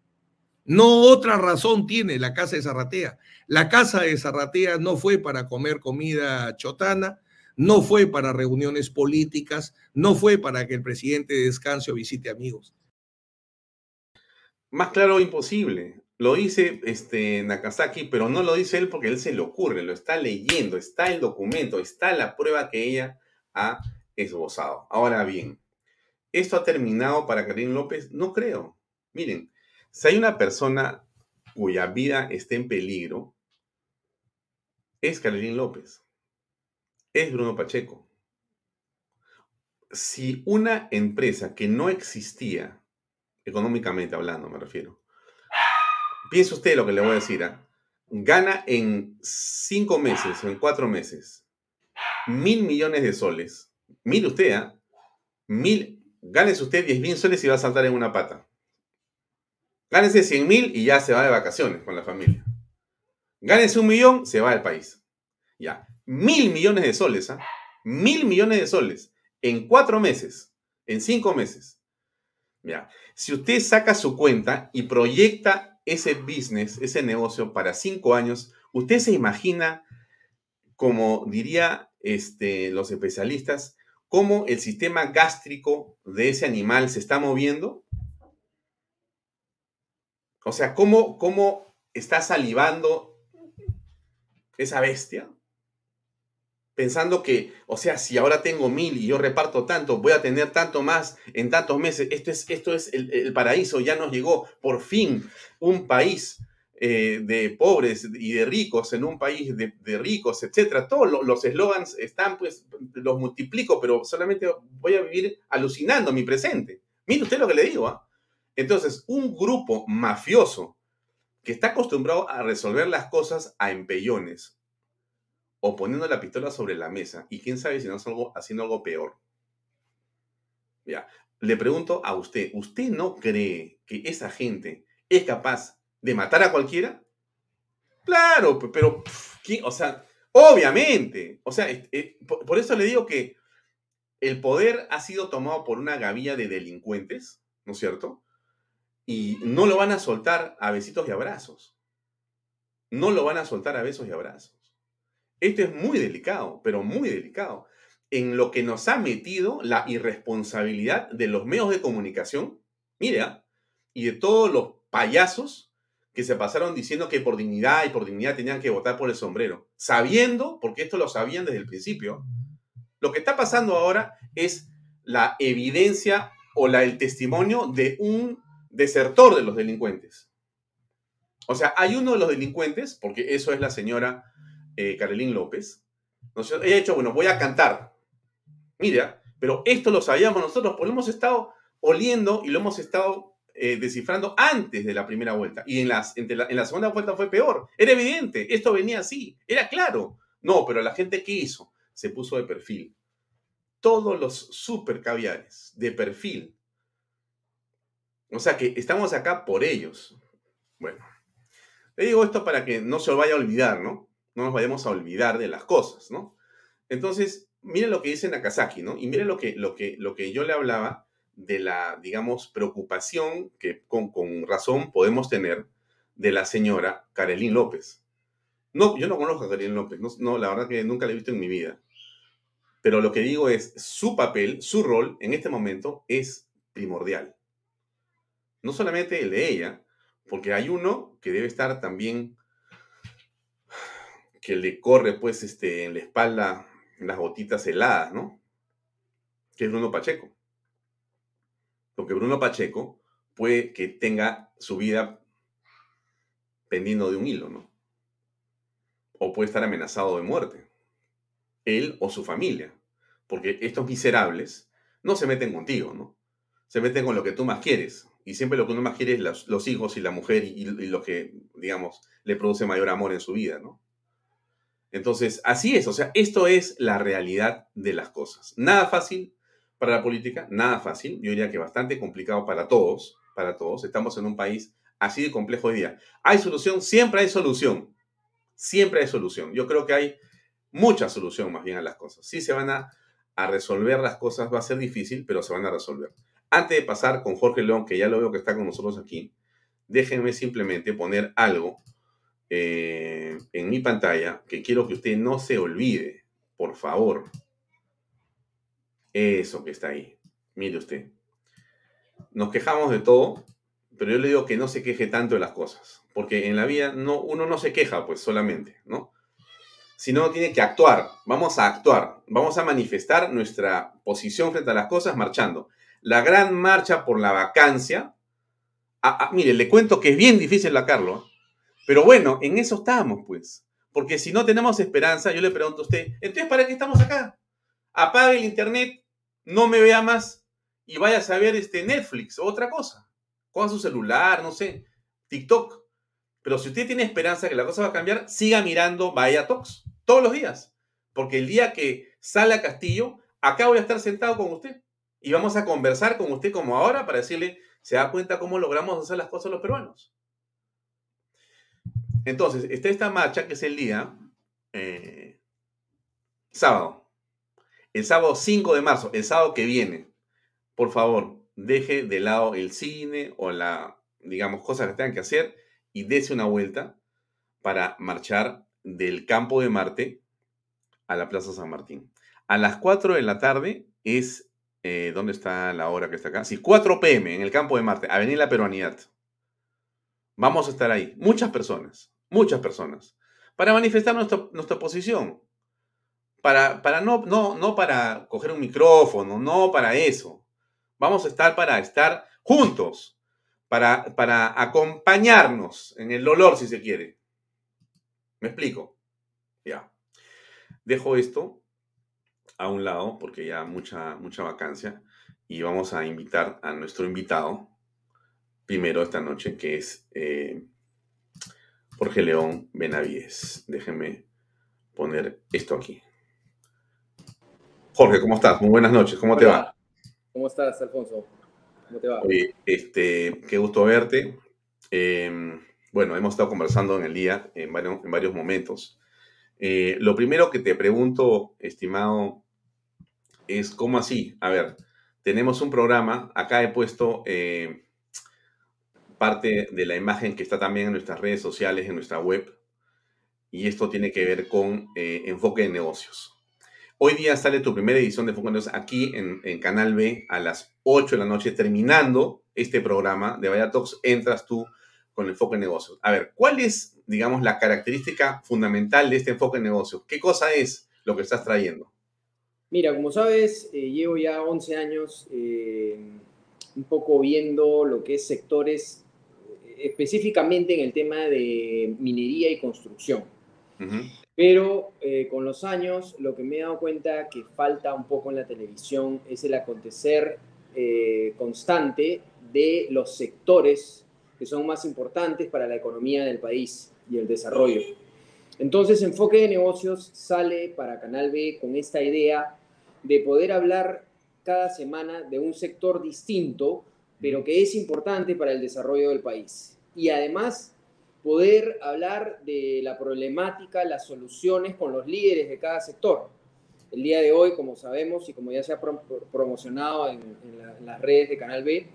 No otra razón tiene la casa de Zarratea. La casa de Zarratea no fue para comer comida chotana, no fue para reuniones políticas, no fue para que el presidente descanse o visite amigos. Más claro imposible. Lo dice este, Nakazaki, pero no lo dice él porque él se le ocurre, lo está leyendo, está el documento, está la prueba que ella ha esbozado. Ahora bien, ¿esto ha terminado para Karim López? No creo. Miren, si hay una persona cuya vida esté en peligro, es Karim López, es Bruno Pacheco. Si una empresa que no existía, económicamente hablando me refiero, piense usted lo que le voy a decir, ¿ah? gana en cinco meses o en cuatro meses mil millones de soles. Mire usted, ¿ah? mil, gánese usted diez mil soles y va a saltar en una pata. Gánese cien mil y ya se va de vacaciones con la familia. Gánese un millón, se va del país. Ya, mil millones de soles, ¿ah? Mil millones de soles en cuatro meses, en cinco meses. Ya, si usted saca su cuenta y proyecta ese business, ese negocio para cinco años, ¿usted se imagina, como diría este, los especialistas, cómo el sistema gástrico de ese animal se está moviendo? O sea, ¿cómo, cómo está salivando esa bestia? Pensando que, o sea, si ahora tengo mil y yo reparto tanto, voy a tener tanto más en tantos meses. Esto es, esto es el, paraíso, ya nos llegó por fin un país eh, de pobres y de ricos en un país de, ricos, etcétera. Todos los eslogans están, pues, los multiplico, pero solamente voy a vivir alucinando mi presente. Mire usted lo que le digo, ¿ah? Entonces, un grupo mafioso que está acostumbrado a resolver las cosas a empellones, o poniendo la pistola sobre la mesa. Y quién sabe si no es algo, haciendo algo peor. Ya, le pregunto a usted, ¿usted no cree que esa gente es capaz de matar a cualquiera? Claro, pero, o sea, obviamente. O sea, eh, por eso le digo que el poder ha sido tomado por una gavilla de delincuentes, ¿no es cierto? Y no lo van a soltar a besitos y abrazos. No lo van a soltar a besos y abrazos. Esto es muy delicado, pero muy delicado. En lo que nos ha metido la irresponsabilidad de los medios de comunicación, mira, y de todos los payasos que se pasaron diciendo que por dignidad y por dignidad tenían que votar por el sombrero, sabiendo, porque esto lo sabían desde el principio, lo que está pasando ahora es la evidencia o la, el testimonio de un desertor de los delincuentes. O sea, hay uno de los delincuentes, porque eso es la señora eh, Carolín López, ella ha dicho, bueno, voy a cantar. Mira, pero esto lo sabíamos nosotros, pues lo hemos estado oliendo y lo hemos estado eh, descifrando antes de la primera vuelta. Y en, las, en la segunda vuelta fue peor. Era evidente, esto venía así, era claro. No, pero la gente ¿qué hizo? Se puso de perfil. Todos los super caviares de perfil. O sea que estamos acá por ellos. Bueno, le digo esto para que no se lo vaya a olvidar, ¿no? No nos vayamos a olvidar de las cosas, ¿no? Entonces, miren lo que dice Nakazaki, ¿no? Y miren lo que, lo que, lo que yo le hablaba de la, digamos, preocupación que con, razón podemos tener de la señora Karelín López. No, yo no conozco a López, no, la verdad que nunca la he visto en mi vida. Pero lo que digo es, su papel, su rol en este momento es primordial. No solamente el de ella, porque hay uno que debe estar también, que le corre pues este, en la espalda las gotitas heladas, ¿no? Que es Bruno Pacheco. Porque Bruno Pacheco puede que tenga su vida pendiendo de un hilo, ¿no? O puede estar amenazado de muerte. Él o su familia. Porque estos miserables no se meten contigo, ¿no? Se meten con lo que tú más quieres. Y siempre lo que uno más quiere es los, hijos y la mujer y, y, lo que, digamos, le produce mayor amor en su vida, ¿no? Entonces, así es. O sea, esto es la realidad de las cosas. Nada fácil, para la política, nada fácil, yo diría que bastante complicado para todos, para todos. Estamos en un país así de complejo hoy día. ¿Hay solución? Siempre hay solución. Siempre hay solución. Yo creo que hay mucha solución más bien a las cosas. Sí se van a, resolver las cosas, va a ser difícil, pero se van a resolver. Antes de pasar con Jorge León, que ya lo veo que está con nosotros aquí, déjenme simplemente poner algo eh, en mi pantalla que quiero que usted no se olvide, por favor. Eso que está ahí. Mire usted. Nos quejamos de todo, pero yo le digo que no se queje tanto de las cosas, porque en la vida no, uno no se queja, pues solamente, ¿no? Sino tiene que actuar. Vamos a actuar. Vamos a manifestar nuestra posición frente a las cosas marchando. La gran marcha por la vacancia. Mire, le cuento que es bien difícil la Carlos, pero bueno, en eso estamos, pues. Porque si no tenemos esperanza, yo le pregunto a usted, entonces, ¿para qué estamos acá? apague el internet, no me vea más y vaya a ver este Netflix o otra cosa. Con su celular, no sé, TikTok. Pero si usted tiene esperanza que la cosa va a cambiar, siga mirando Vaya Talks todos los días. Porque el día que sale a Castillo, acá voy a estar sentado con usted. Y vamos a conversar con usted como ahora para decirle, ¿se da cuenta cómo logramos hacer las cosas los peruanos? Entonces, está esta marcha que es el día eh, sábado el sábado 5 de marzo, el sábado que viene, por favor, deje de lado el cine o la, digamos, cosas que tengan que hacer y dése una vuelta para marchar del campo de Marte a la Plaza San Martín. A las 4 de la tarde es, eh, ¿dónde está la hora que está acá? Sí, 4 pm en el campo de Marte, Avenida La Peruanidad. Vamos a estar ahí, muchas personas, muchas personas, para manifestar nuestra, nuestra posición para, para no, no, no para coger un micrófono, no para eso. Vamos a estar para estar juntos, para, para acompañarnos en el dolor, si se quiere. ¿Me explico? Ya. Dejo esto a un lado porque ya mucha, mucha vacancia y vamos a invitar a nuestro invitado primero esta noche, que es eh, Jorge León Benavides. Déjenme poner esto aquí. Jorge, ¿cómo estás? Muy buenas noches, ¿cómo te va? ¿Cómo estás, Alfonso? ¿Cómo te va? este, qué gusto verte. Em, bueno, hemos estado conversando en el día en varios, en varios momentos. Eh, lo primero que te pregunto, estimado, es cómo así. A ver, tenemos un programa, acá he puesto eh, parte de la imagen que está también en nuestras redes sociales, en nuestra web, y esto tiene que ver con eh, enfoque de negocios. Hoy día sale tu primera edición de Enfoque de Negocios aquí en, en, Canal B a las 8 de la noche, terminando este programa de Vaya Talks, entras tú con enfoque de negocios. A ver, ¿cuál es, digamos, la característica fundamental de este enfoque de negocios? ¿Qué cosa es lo que estás trayendo? Mira, como sabes, eh, llevo ya 11 años eh, un poco viendo lo que es sectores, específicamente en el tema de minería y construcción. Pero eh, con los años lo que me he dado cuenta que falta un poco en la televisión es el acontecer eh, constante de los sectores que son más importantes para la economía del país y el desarrollo. Entonces, Enfoque de Negocios sale para Canal B con esta idea de poder hablar cada semana de un sector distinto, pero que es importante para el desarrollo del país. Y además poder hablar de la problemática, las soluciones con los líderes de cada sector. El día de hoy, como sabemos y como ya se ha promocionado en, las redes de Canal B,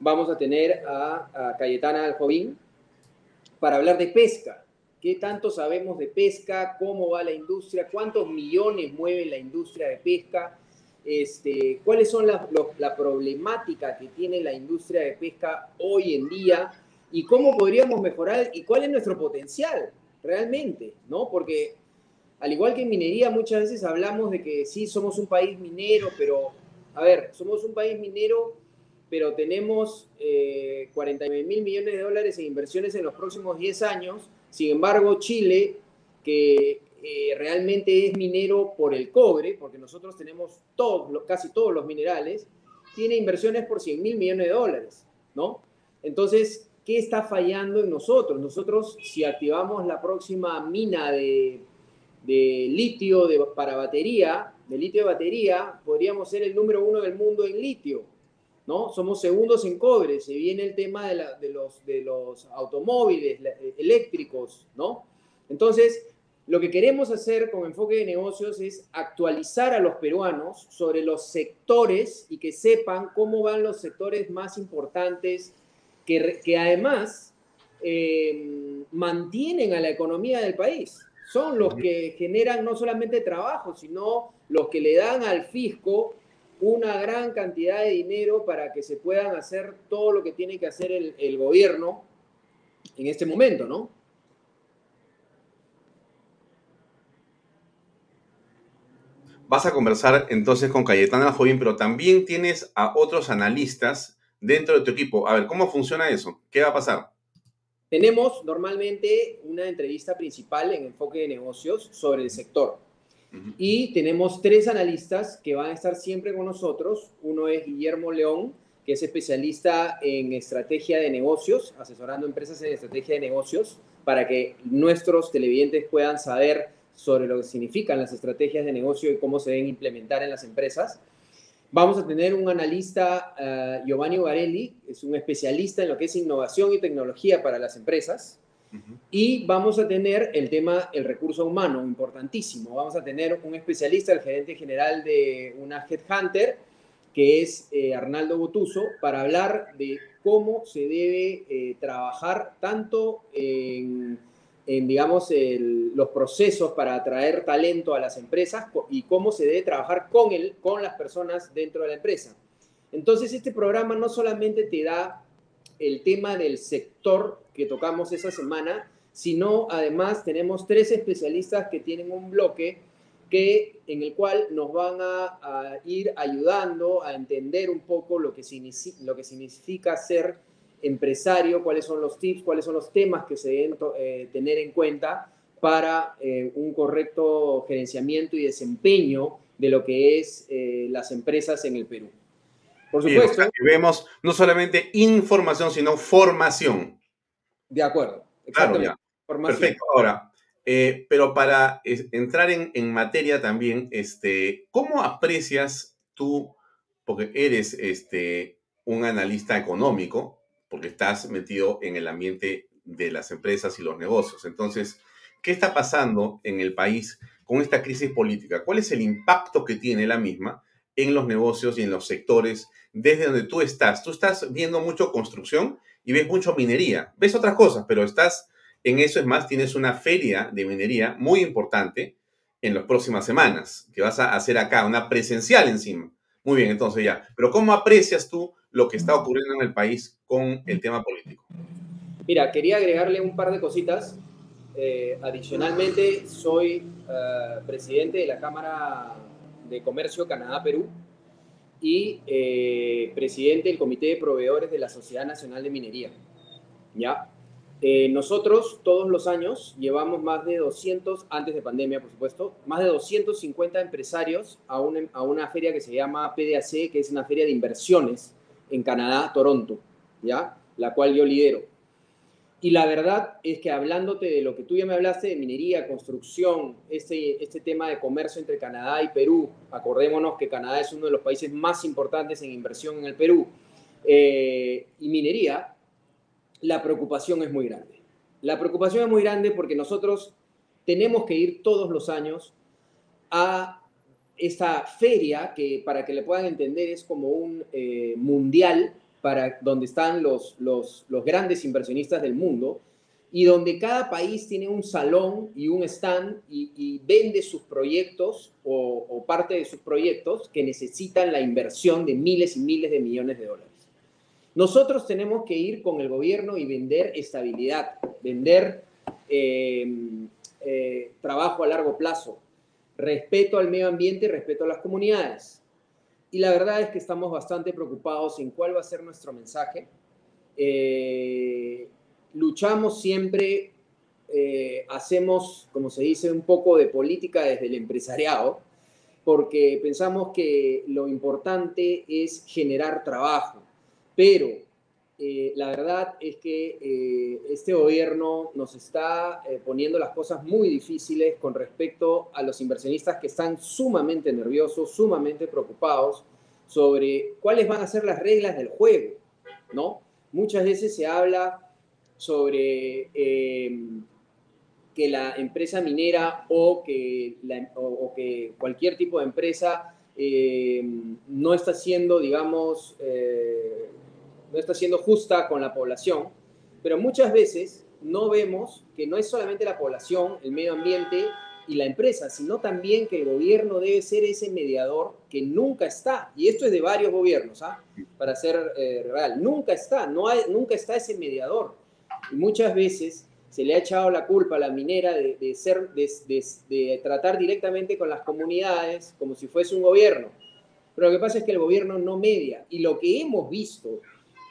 vamos a tener a, a Cayetana Aljovín para hablar de pesca. ¿Qué tanto sabemos de pesca? ¿Cómo va la industria? ¿Cuántos millones mueve la industria de pesca? Este, ¿Cuáles son las la que tiene la industria de pesca hoy en día? y cómo podríamos mejorar y cuál es nuestro potencial realmente, ¿no? Porque al igual que en minería muchas veces hablamos de que sí, somos un país minero, pero, a ver, somos un país minero, pero tenemos eh, 49 mil millones de dólares en inversiones en los próximos 10 años. Sin embargo, Chile, que eh, realmente es minero por el cobre, porque nosotros tenemos todos, casi todos los minerales, tiene inversiones por 100 mil millones de dólares, ¿no? Entonces, ¿qué está fallando en nosotros? Nosotros, si activamos la próxima mina de, litio de, para batería, de litio de batería, podríamos ser el número uno del mundo en litio, ¿no? Somos segundos en cobre, se viene el tema de, los, de los automóviles eléctricos, ¿no? Entonces, lo que queremos hacer con enfoque de negocios es actualizar a los peruanos sobre los sectores y que sepan cómo van los sectores más importantes que, además eh, mantienen a la economía del país. Son los que generan no solamente trabajo, sino los que le dan al fisco una gran cantidad de dinero para que se puedan hacer todo lo que tiene que hacer el, el gobierno en este momento, ¿no? Vas a conversar entonces con Cayetana Jovín, pero también tienes a otros analistas dentro de tu equipo. A ver, ¿cómo funciona eso? ¿Qué va a pasar? Tenemos normalmente una entrevista principal en enfoque de negocios sobre el sector. Y tenemos tres analistas que van a estar siempre con nosotros. Uno es Guillermo León, que es especialista en estrategia de negocios, asesorando empresas en estrategia de negocios, para que nuestros televidentes puedan saber sobre lo que significan las estrategias de negocio y cómo se deben implementar en las empresas. Vamos a tener un analista, uh, Giovanni Ugarelli, es un especialista en lo que es innovación y tecnología para las empresas. Y vamos a tener el tema, el recurso humano, importantísimo. Vamos a tener un especialista, el gerente general de una Headhunter, que es eh, Arnaldo Botuso, para hablar de cómo se debe eh, trabajar tanto en en, digamos, los procesos para atraer talento a las empresas y cómo se debe trabajar con, el, con las personas dentro de la empresa. Entonces, este programa no solamente te da el tema del sector que tocamos esa semana, sino además tenemos tres especialistas que tienen un bloque que, en el cual nos van a, ir ayudando a entender un poco lo que, lo que significa ser empresario, cuáles son los tips, cuáles son los temas que se deben eh, tener en cuenta para eh, un correcto gerenciamiento y desempeño de lo que es eh, las empresas en el Perú. Por supuesto. vemos no solamente información, sino formación. De acuerdo. Claro, Perfecto. Ahora, pero para entrar en, en, materia también, este, ¿cómo aprecias tú, porque eres este, un analista económico, porque estás metido en el ambiente de las empresas y los negocios. Entonces, ¿qué está pasando en el país con esta crisis política? ¿Cuál es el impacto que tiene la misma en los negocios y en los sectores desde donde tú estás? Tú estás viendo mucho construcción y ves mucho minería. Ves otras cosas, pero estás en eso. Es más, tienes una feria de minería muy importante en las próximas semanas, que vas a hacer acá, una presencial encima. Muy bien, entonces ya. Pero ¿cómo aprecias tú lo que está ocurriendo en el país con el tema político? Mira, quería agregarle un par de cositas. Eh, adicionalmente, soy eh, presidente de la Cámara de Comercio Canadá-Perú y eh, presidente del Comité de Proveedores de la Sociedad Nacional de Minería. ¿Ya? Eh, nosotros todos los años llevamos más de 200, antes de pandemia por supuesto, más de 250 empresarios a una, a una feria que se llama PDAC, que es una feria de inversiones en Canadá, Toronto, ¿ya? La cual yo lidero. Y la verdad es que hablándote de lo que tú ya me hablaste de minería, construcción, este, este tema de comercio entre Canadá y Perú, acordémonos que Canadá es uno de los países más importantes en inversión en el Perú, eh, y minería, la preocupación es muy grande. La preocupación es muy grande porque nosotros tenemos que ir todos los años a esta feria que, para que le puedan entender, es como un eh, mundial para donde están los, los, grandes inversionistas del mundo y donde cada país tiene un salón y un stand y, vende sus proyectos o, parte de sus proyectos que necesitan la inversión de miles y miles de millones de dólares. Nosotros tenemos que ir con el gobierno y vender estabilidad, vender eh, eh, trabajo a largo plazo, respeto al medio ambiente y respeto a las comunidades. Y la verdad es que estamos bastante preocupados en cuál va a ser nuestro mensaje. Eh, luchamos siempre, eh, hacemos, como se dice, un poco de política desde el empresariado, porque pensamos que lo importante es generar trabajo. Pero eh, la verdad es que este gobierno nos está poniendo las cosas muy difíciles con respecto a los inversionistas que están sumamente nerviosos, sumamente preocupados sobre cuáles van a ser las reglas del juego, ¿no? Muchas veces se habla sobre em, que la empresa minera o que, que cualquier tipo de empresa em, no está siendo, digamos, eh, no está siendo justa con la población, pero muchas veces no vemos que no es solamente la población, el medio ambiente y la empresa, sino también que el gobierno debe ser ese mediador que nunca está, y esto es de varios gobiernos, ¿ah? para ser eh, real, nunca está, no hay, nunca está ese mediador. Y muchas veces se le ha echado la culpa a la minera de, ser, de, tratar directamente con las comunidades como si fuese un gobierno. Pero lo que pasa es que el gobierno no media. Y lo que hemos visto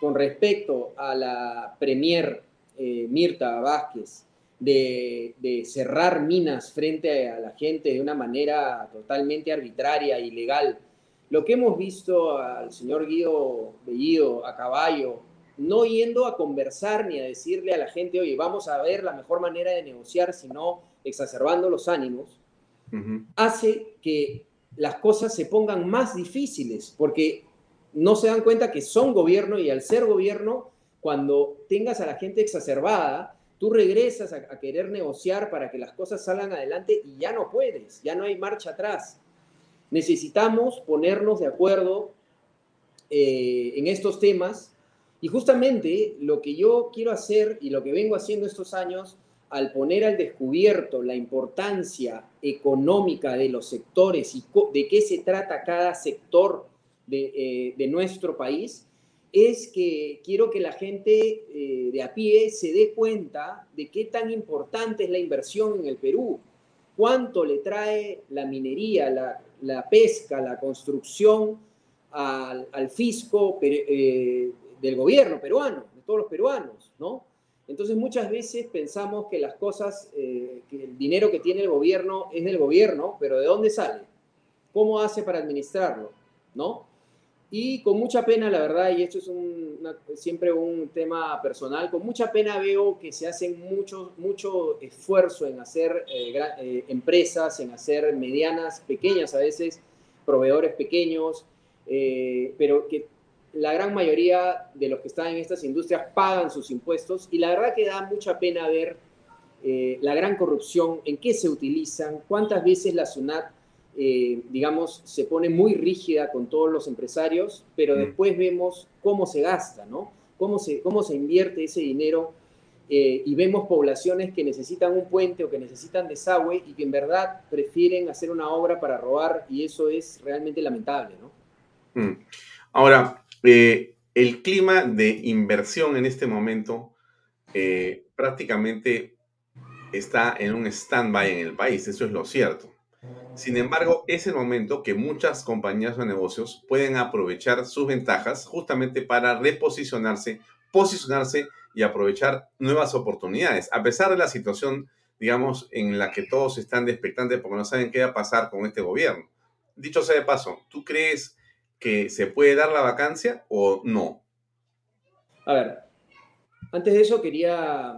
con respecto a la premier eh, Mirta Vázquez, de, cerrar minas frente a la gente de una manera totalmente arbitraria, ilegal. Lo que hemos visto al señor Guido Bellido a caballo, no yendo a conversar ni a decirle a la gente, oye, vamos a ver la mejor manera de negociar, sino exacerbando los ánimos, hace que las cosas se pongan más difíciles, porque no se dan cuenta que son gobierno y al ser gobierno, cuando tengas a la gente exacerbada, tú regresas a, querer negociar para que las cosas salgan adelante y ya no puedes, ya no hay marcha atrás. Necesitamos ponernos de acuerdo eh, en estos temas y justamente lo que yo quiero hacer y lo que vengo haciendo estos años al poner al descubierto la importancia económica de los sectores y de qué se trata cada sector de, eh, de nuestro país, es que quiero que la gente eh, de a pie se dé cuenta de qué tan importante es la inversión en el Perú, cuánto le trae la minería, la, pesca, la construcción al, fisco eh, del gobierno peruano, de todos los peruanos, ¿no? Entonces muchas veces pensamos que las cosas, que el dinero que tiene el gobierno es del gobierno, pero ¿de dónde sale? ¿Cómo hace para administrarlo? ¿No? Y con mucha pena, la verdad, y esto es siempre un tema personal, con mucha pena veo que se hace mucho, mucho esfuerzo en hacer eh, eh, empresas, en hacer medianas, pequeñas a veces, proveedores pequeños, eh, pero que la gran mayoría de los que están en estas industrias pagan sus impuestos y la verdad que da mucha pena ver la gran corrupción, en qué se utilizan, cuántas veces la SUNAT eh, digamos, se pone muy rígida con todos los empresarios, pero mm. después vemos cómo se gasta, ¿no? cómo se, cómo se invierte ese dinero eh, y vemos poblaciones que necesitan un puente o que necesitan desagüe y que en verdad prefieren hacer una obra para robar y eso es realmente lamentable, ¿no? Mm. Ahora, eh, el clima de inversión en este momento eh, prácticamente está en un stand-by en el país, eso es lo cierto. Sin embargo, es el momento que muchas compañías o negocios pueden aprovechar sus ventajas justamente para reposicionarse, posicionarse y aprovechar nuevas oportunidades. A pesar de la situación, digamos, en la que todos están de expectantes porque no saben qué va a pasar con este gobierno. Dicho sea de paso, ¿tú crees que se puede dar la vacancia o no? A ver, antes de eso quería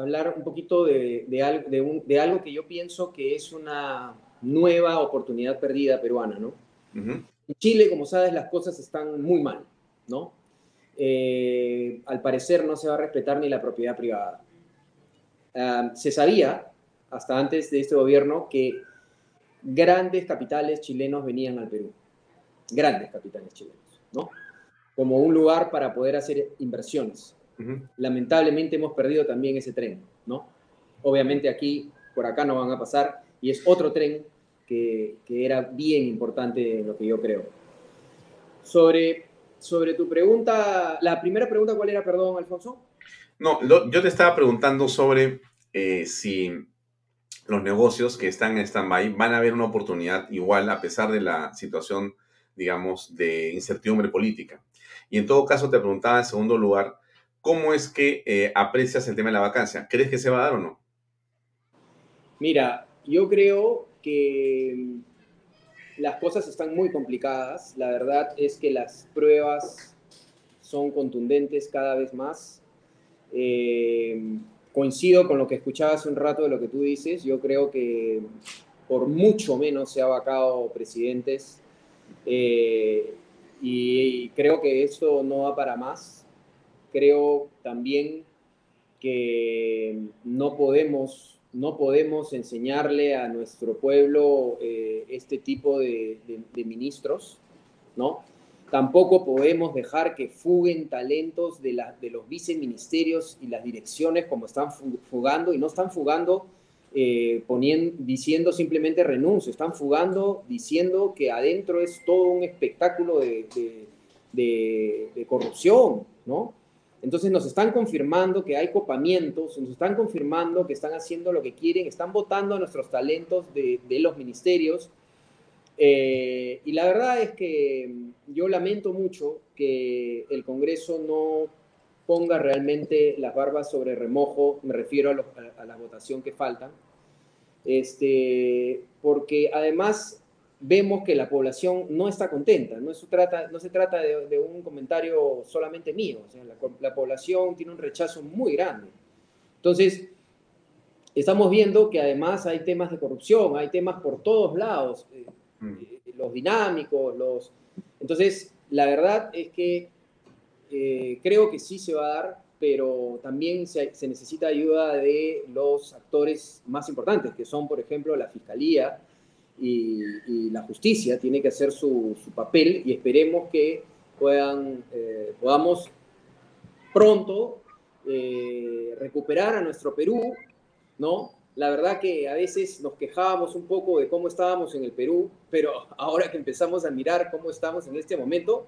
hablar un poquito de, de, algo que yo pienso que es una nueva oportunidad perdida peruana, ¿no? En Chile, como sabes, las cosas están muy mal, ¿no? Eh, al parecer no se va a respetar ni la propiedad privada. Ah, se sabía, hasta antes de este gobierno, que grandes capitales chilenos venían al Perú. Grandes capitales chilenos, ¿no? Como un lugar para poder hacer inversiones. Lamentablemente hemos perdido también ese tren, ¿no? Obviamente aquí, por acá no van a pasar, y es otro tren que, que era bien importante en lo que yo creo. Sobre sobre tu pregunta, la primera pregunta, ¿cuál era, perdón, Alfonso? No, yo te estaba preguntando sobre eh, si los negocios que están en stand-by van a ver una oportunidad igual a pesar de la situación, digamos, de incertidumbre política. Y en todo caso te preguntaba en segundo lugar, ¿cómo es que eh, aprecias el tema de la vacancia? ¿Crees que se va a dar o no? Mira, yo creo que las cosas están muy complicadas. La verdad es que las pruebas son contundentes cada vez más. Eh, coincido con lo que escuchaba hace un rato de lo que tú dices. Yo creo que por mucho menos se ha vacado presidentes eh, y, creo que esto no va para más. Creo también que no podemos no podemos enseñarle a nuestro pueblo eh, este tipo de, ministros, ¿no? Tampoco podemos dejar que fuguen talentos de, de los viceministerios y las direcciones como están fugando, y no están fugando eh, poniendo, diciendo simplemente renuncio, están fugando diciendo que adentro es todo un espectáculo de, de corrupción, ¿no? Entonces nos están confirmando que hay copamientos, nos están confirmando que están haciendo lo que quieren, están votando a nuestros talentos de, los ministerios. Eh, y la verdad es que yo lamento mucho que el Congreso no ponga realmente las barbas sobre remojo, me refiero a, la votación que falta, este, porque además vemos que la población no está contenta. No, trata, no se trata de, un comentario solamente mío. la, población tiene un rechazo muy grande. Entonces, estamos viendo que además hay temas de corrupción, hay temas por todos lados, eh, mm. eh, los dinámicos, los... Entonces, la verdad es que eh, creo que sí se va a dar, pero también se, se necesita ayuda de los actores más importantes, que son, por ejemplo, la Fiscalía, y, la justicia tiene que hacer su, papel y esperemos que puedan, eh, podamos pronto eh, recuperar a nuestro Perú, ¿no? La verdad que a veces nos quejábamos un poco de cómo estábamos en el Perú, pero ahora que empezamos a mirar cómo estamos en este momento,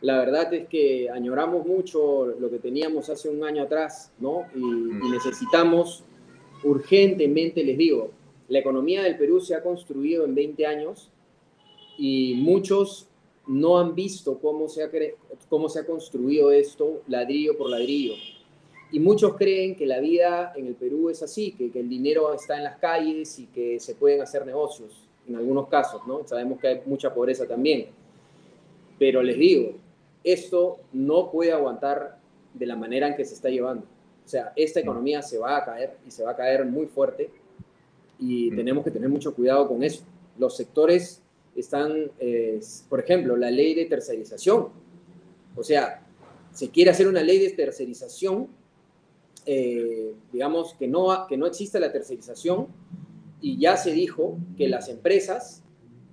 la verdad es que añoramos mucho lo que teníamos hace un año atrás, ¿no? y mm. necesitamos urgentemente, les digo, la economía del Perú se ha construido en 20 años y muchos no han visto cómo se ha, cómo se ha construido esto ladrillo por ladrillo. Y muchos creen que la vida en el Perú es así, que, que, el dinero está en las calles y que se pueden hacer negocios, en algunos casos, ¿no? Sabemos que hay mucha pobreza también. Pero les digo, esto no puede aguantar de la manera en que se está llevando. O sea, esta economía se va a caer y se va a caer muy fuerte y tenemos que tener mucho cuidado con eso. Los sectores están, eh, por ejemplo, la ley de tercerización. O sea, se quiere hacer una ley de tercerización, eh, digamos que no, que no exista la tercerización y ya se dijo que las empresas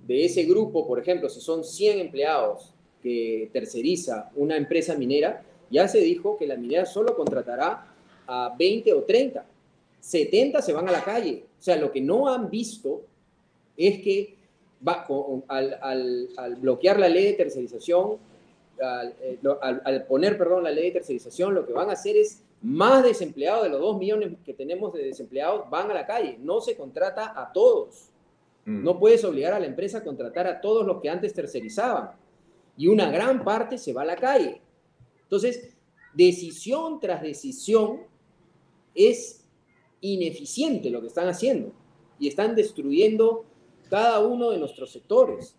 de ese grupo, por ejemplo, si son 100 empleados que terceriza una empresa minera, Ya se dijo que la minería solo contratará a 20 o 30. 70 se van a la calle. O sea, lo que no han visto es que va, al, bloquear la ley de tercerización, eh, al, poner, perdón, la ley de tercerización, lo que van a hacer es más desempleados de los 2 millones que tenemos de desempleados van a la calle. No se contrata a todos. Mm. No puedes obligar a la empresa a contratar a todos los que antes tercerizaban. Y una gran parte se va a la calle. Entonces, decisión tras decisión es ineficiente lo que están haciendo y están destruyendo cada uno de nuestros sectores.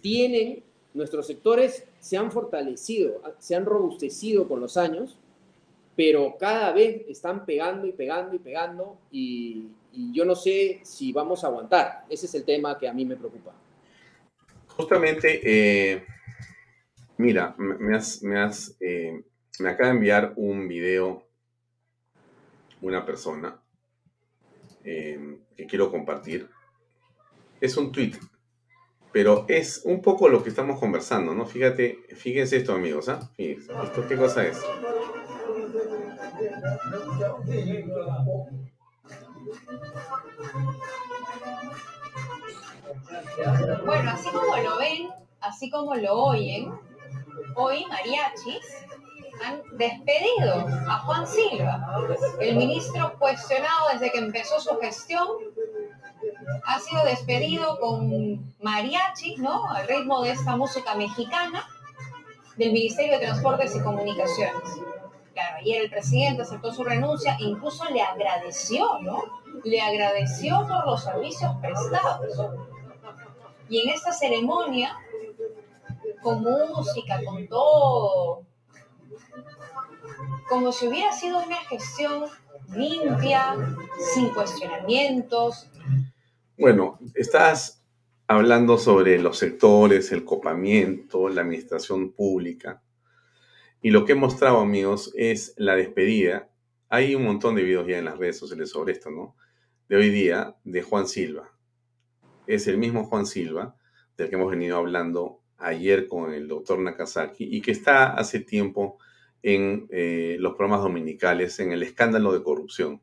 Tienen, nuestros sectores se han fortalecido, se han robustecido con los años, pero cada vez están pegando y pegando y pegando y, yo no sé si vamos a aguantar. Ese es el tema que a mí me preocupa. Justamente, eh, mira, me, has, me, has, eh, me acaba de enviar un video una persona eh, que quiero compartir. Es un tweet, pero es un poco lo que estamos conversando, ¿no? Fíjate, fíjense esto, amigos, ¿ah? ¿esto qué cosa es? Bueno, así como lo ven, así como lo oyen, hoy mariachis han despedido a Juan Silva, el ministro cuestionado desde que empezó su gestión. Ha sido despedido con mariachi, ¿no? Al ritmo de esta música mexicana del Ministerio de Transportes y Comunicaciones. Claro, ayer el presidente aceptó su renuncia e incluso le agradeció, ¿no? Le agradeció por los servicios prestados. Y en esta ceremonia, con música, con todo, como si hubiera sido una gestión limpia, sin cuestionamientos. Bueno, estás hablando sobre los sectores, el copamiento, la administración pública. Y lo que he mostrado, amigos, es la despedida. Hay un montón de videos ya en las redes sociales sobre esto, ¿no? De hoy día, de Juan Silva. Es el mismo Juan Silva del que hemos venido hablando ayer con el doctor Nakazaki y que está hace tiempo en eh, los programas dominicales en el escándalo de corrupción.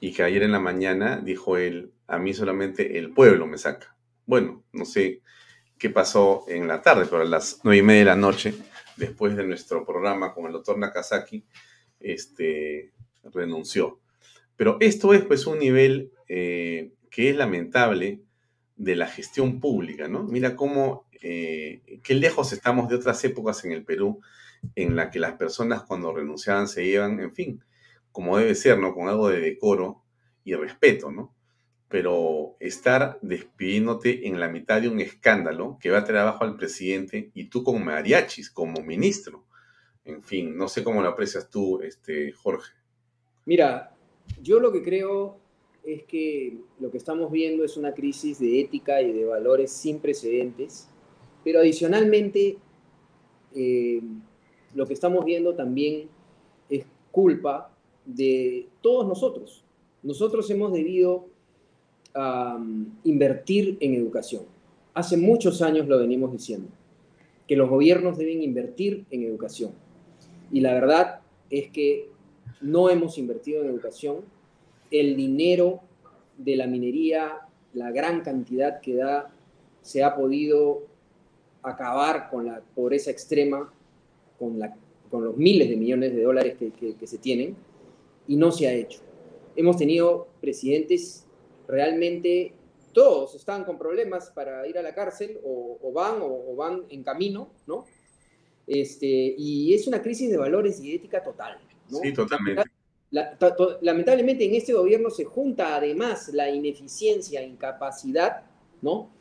Y que ayer en la mañana dijo él, a mí solamente el pueblo me saca. Bueno, no sé qué pasó en la tarde, pero a las nueve y media de la noche, después de nuestro programa con el doctor Nakazaki, este, renunció. Pero esto es pues un nivel eh, que es lamentable de la gestión pública, ¿no? Mira cómo, eh, qué lejos estamos de otras épocas en el Perú en la que las personas cuando renunciaban se iban, en fin, como debe ser, ¿no? Con algo de decoro y respeto, ¿no? Pero estar despidiéndote en la mitad de un escándalo que va a traer abajo al presidente y tú como mariachis, como ministro, en fin, no sé cómo lo aprecias tú, este, Jorge. Mira, yo lo que creo es que lo que estamos viendo es una crisis de ética y de valores sin precedentes, pero adicionalmente eh, lo que estamos viendo también es culpa de todos nosotros. Nosotros hemos debido invertir en educación. Hace muchos años lo venimos diciendo, que los gobiernos deben invertir en educación. Y la verdad es que no hemos invertido en educación. El dinero de la minería, la gran cantidad que da, se ha podido acabar con la pobreza extrema con, la, con los miles de millones de dólares que, se tienen y no se ha hecho. Hemos tenido presidentes realmente, todos están con problemas para ir a la cárcel o, van o, van en camino, ¿no? Este, y es una crisis de valores y ética total. Sí, totalmente. lamentablemente en este gobierno se junta además la ineficiencia, incapacidad, ¿no?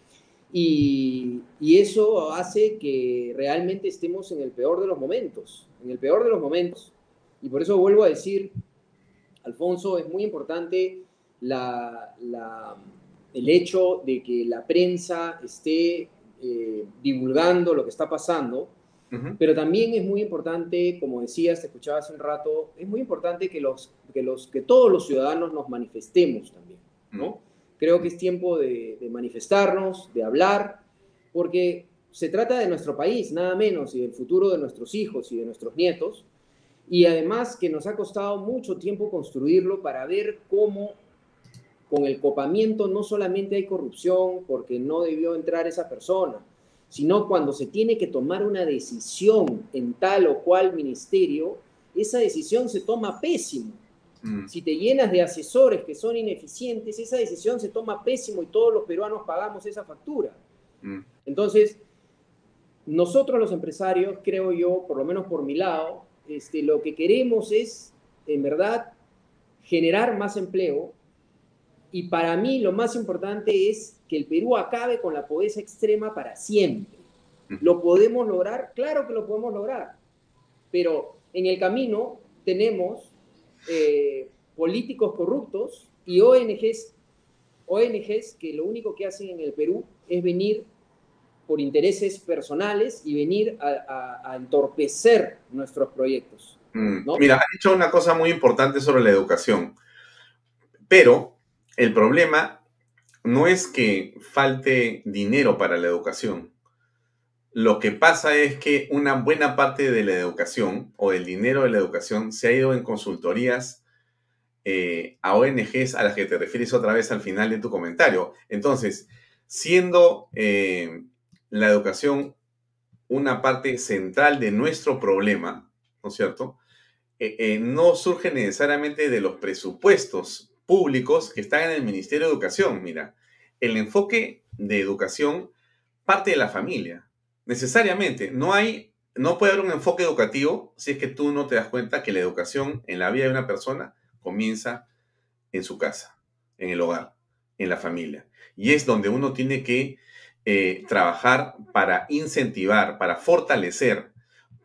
Y, eso hace que realmente estemos en el peor de los momentos, en el peor de los momentos. Y por eso vuelvo a decir, Alfonso, es muy importante el hecho de que la prensa esté eh, divulgando lo que está pasando, pero también es muy importante, como decías, te escuchaba hace un rato, es muy importante que, los, que, los, que todos los ciudadanos nos manifestemos también, ¿no? Creo que es tiempo de, manifestarnos, de hablar, porque se trata de nuestro país, nada menos, y del futuro de nuestros hijos y de nuestros nietos, y además que nos ha costado mucho tiempo construirlo para ver cómo con el copamiento no solamente hay corrupción porque no debió entrar esa persona, sino cuando se tiene que tomar una decisión en tal o cual ministerio, esa decisión se toma pésimo. Mm. Si te llenas de asesores que son ineficientes, esa decisión se toma pésimo y todos los peruanos pagamos esa factura. Mm. Entonces, nosotros los empresarios, creo yo, por lo menos por mi lado, este, lo que queremos es, en verdad, generar más empleo. Y para mí lo más importante es que el Perú acabe con la pobreza extrema para siempre. ¿Lo podemos lograr? Claro que lo podemos lograr. Pero en el camino tenemos eh, políticos corruptos y ONGs, ONGs que lo único que hacen en el Perú es venir por intereses personales y venir a, entorpecer nuestros proyectos. Mm. Mira, ha dicho una cosa muy importante sobre la educación, pero el problema no es que falte dinero para la educación. Lo que pasa es que una buena parte de la educación o del dinero de la educación se ha ido en consultorías eh, a ONGs a las que te refieres otra vez al final de tu comentario. Entonces, siendo eh, la educación una parte central de nuestro problema, ¿no es cierto? Eh, no surge necesariamente de los presupuestos públicos que están en el Ministerio de Educación. Mira, el enfoque de educación parte de la familia. Necesariamente, no hay, no puede haber un enfoque educativo si es que tú no te das cuenta que la educación en la vida de una persona comienza en su casa, en el hogar, en la familia. Y es donde uno tiene que eh, trabajar para incentivar, para fortalecer,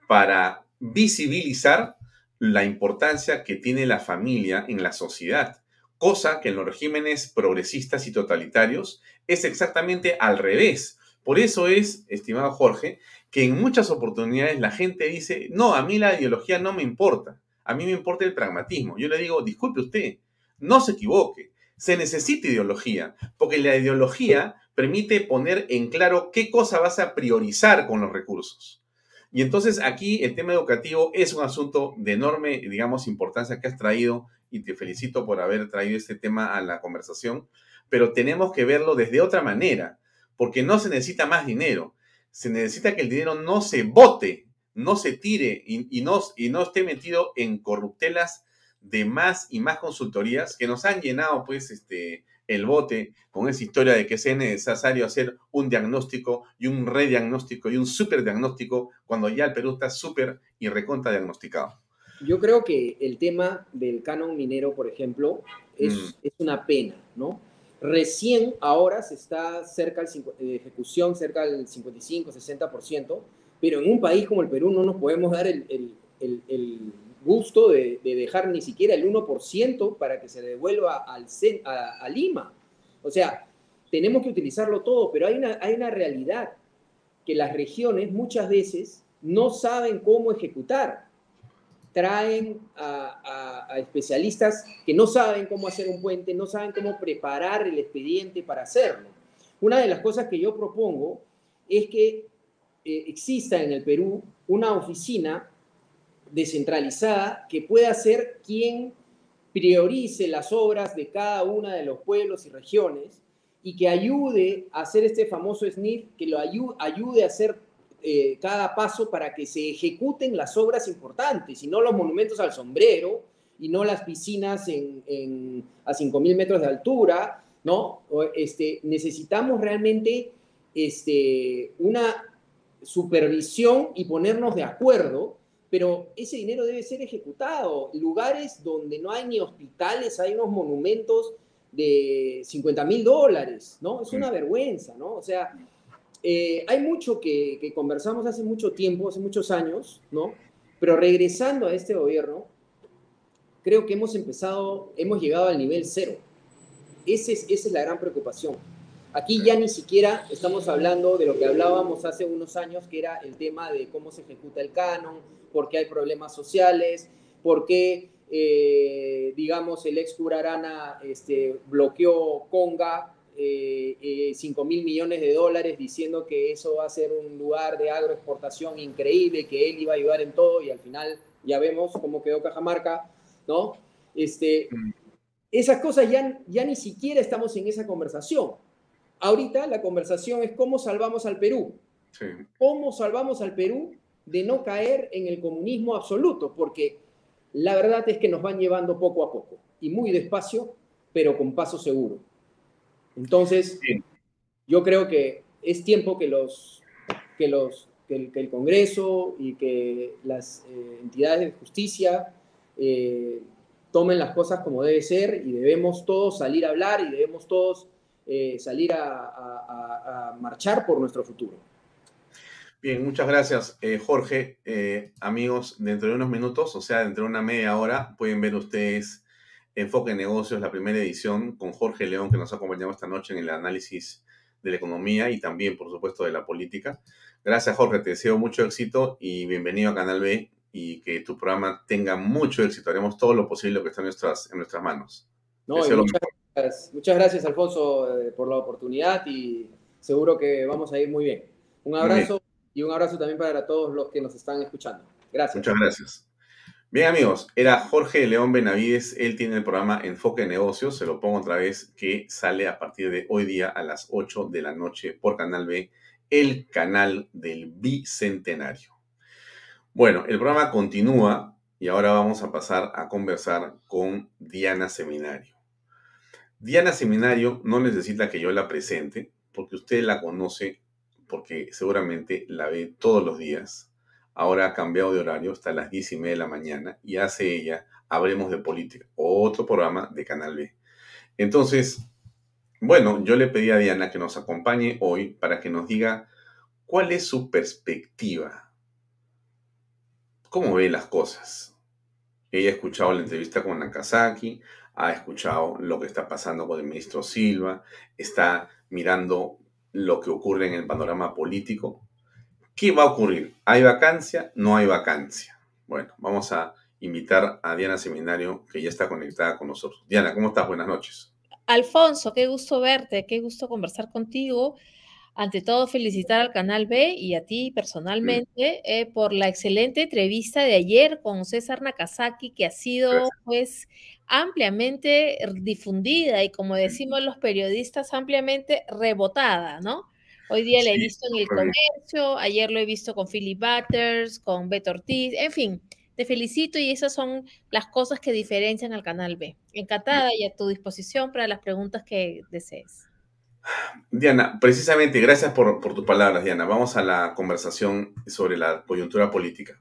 para visibilizar la importancia que tiene la familia en la sociedad, cosa que en los regímenes progresistas y totalitarios es exactamente al revés. Por eso es, estimado Jorge, que en muchas oportunidades la gente dice, no, a mí la ideología no me importa, a mí me importa el pragmatismo. Yo le digo, disculpe usted, no se equivoque, se necesita ideología, porque la ideología permite poner en claro qué cosa vas a priorizar con los recursos. Y entonces aquí el tema educativo es un asunto de enorme, digamos, importancia que has traído y te felicito por haber traído este tema a la conversación, pero tenemos que verlo desde otra manera, porque no se necesita más dinero, se necesita que el dinero no se bote, no se tire y, no, y no esté metido en corruptelas de más y más consultorías que nos han llenado, pues, este, el bote con esa historia de que es necesario hacer un diagnóstico y un rediagnóstico y un superdiagnóstico cuando ya el Perú está súper y recontra diagnosticado. Yo creo que el tema del canon minero, por ejemplo, es, mm. es una pena, ¿no? Recién ahora se está cerca de ejecución, cerca del 55, 60%, pero en un país como el Perú no nos podemos dar el, el, el gusto de, dejar ni siquiera el 1% para que se devuelva al, a, Lima. O sea, tenemos que utilizarlo todo, pero hay una, hay una realidad que las regiones muchas veces no saben cómo ejecutar. Traen a, especialistas que no saben cómo hacer un puente, no saben cómo preparar el expediente para hacerlo. Una de las cosas que yo propongo es que eh, exista en el Perú una oficina descentralizada que pueda ser quien priorice las obras de cada una de los pueblos y regiones y que ayude a hacer este famoso SNIF, que lo ayude, a hacer eh, cada paso para que se ejecuten las obras importantes y no los monumentos al sombrero y no las piscinas en, a 5.000 metros de altura, ¿no? Este, necesitamos realmente este, una supervisión y ponernos de acuerdo pero ese dinero debe ser ejecutado. Lugares donde no hay ni hospitales, hay unos monumentos de 50 mil dólares, ¿no? Es una vergüenza, ¿no? O sea, eh, hay mucho que, conversamos hace mucho tiempo, hace muchos años, ¿no? Pero regresando a este gobierno, creo que hemos empezado, hemos llegado al nivel cero. Ese es, esa es la gran preocupación. Aquí ya ni siquiera estamos hablando de lo que hablábamos hace unos años, que era el tema de cómo se ejecuta el canon, por qué hay problemas sociales, por qué, eh, digamos, el ex cura Arana este, bloqueó Conga eh, 5 mil millones de dólares diciendo que eso va a ser un lugar de agroexportación increíble, que él iba a ayudar en todo y al final ya vemos cómo quedó Cajamarca, ¿no? Este, mm. esas cosas ya, ya ni siquiera estamos en esa conversación. Ahorita la conversación es cómo salvamos al Perú. ¿Cómo salvamos al Perú de no caer en el comunismo absoluto? Porque la verdad es que nos van llevando poco a poco y muy despacio, pero con paso seguro. Entonces, yo creo que es tiempo que los, que los que el, Congreso y que las eh, entidades de justicia eh, tomen las cosas como debe ser y debemos todos salir a hablar y debemos todos eh, salir a, marchar por nuestro futuro. Bien, muchas gracias, Jorge. amigos, dentro de unos minutos, o sea, dentro de una media hora, pueden ver ustedes Enfoque Negocios, la primera edición, con Jorge León, que nos ha acompañado esta noche en el análisis de la economía y también, por supuesto, de la política. Gracias, Jorge. Te deseo mucho éxito y bienvenido a Canal B y que tu programa tenga mucho éxito. Haremos todo lo posible que está en nuestras, en nuestras manos. muchas, gracias, Alfonso, eh, por la oportunidad y seguro que vamos a ir muy bien. Un abrazo y un abrazo también para todos los que nos están escuchando. Gracias. Muchas gracias. Bien amigos, era Jorge León Benavides, él tiene el programa Enfoque Negocios, se lo pongo otra vez, que sale a partir de hoy día a las 8 de la noche por Canal B, el canal del Bicentenario. Bueno, el programa continúa y ahora vamos a pasar a conversar con Diana Seminario. Diana Seminario no necesita que yo la presente, porque usted la conoce, porque seguramente la ve todos los días ahora ha cambiado de horario hasta las 10 y media de la mañana y hace ella Hablemos de Política, otro programa de Canal B. Entonces, bueno, yo le pedí a Diana que nos acompañe hoy para que nos diga cuál es su perspectiva, cómo ve las cosas. Ella ha escuchado la entrevista con Nakazaki, ha escuchado lo que está pasando con el ministro Silva, está mirando lo que ocurre en el panorama político ¿Qué va a ocurrir? ¿Hay vacancia? ¿No hay vacancia? Bueno, vamos a invitar a Diana Seminario, que ya está conectada con nosotros. Diana, ¿cómo estás? Buenas noches. Alfonso, qué gusto verte, qué gusto conversar contigo. Ante todo, felicitar al Canal B y a ti personalmente eh, por la excelente entrevista de ayer con César Nakazaki, que ha sido pues ampliamente difundida y como decimos los periodistas, ampliamente rebotada, ¿no? Hoy día lo he visto en el comercio, ayer lo he visto con Philip Butters, con Beto Ortiz, en fin, te felicito y esas son las cosas que diferencian al canal B. Encantada y a tu disposición para las preguntas que desees. Diana, precisamente, gracias por, por tus palabras, Diana. Vamos a la conversación sobre la coyuntura política.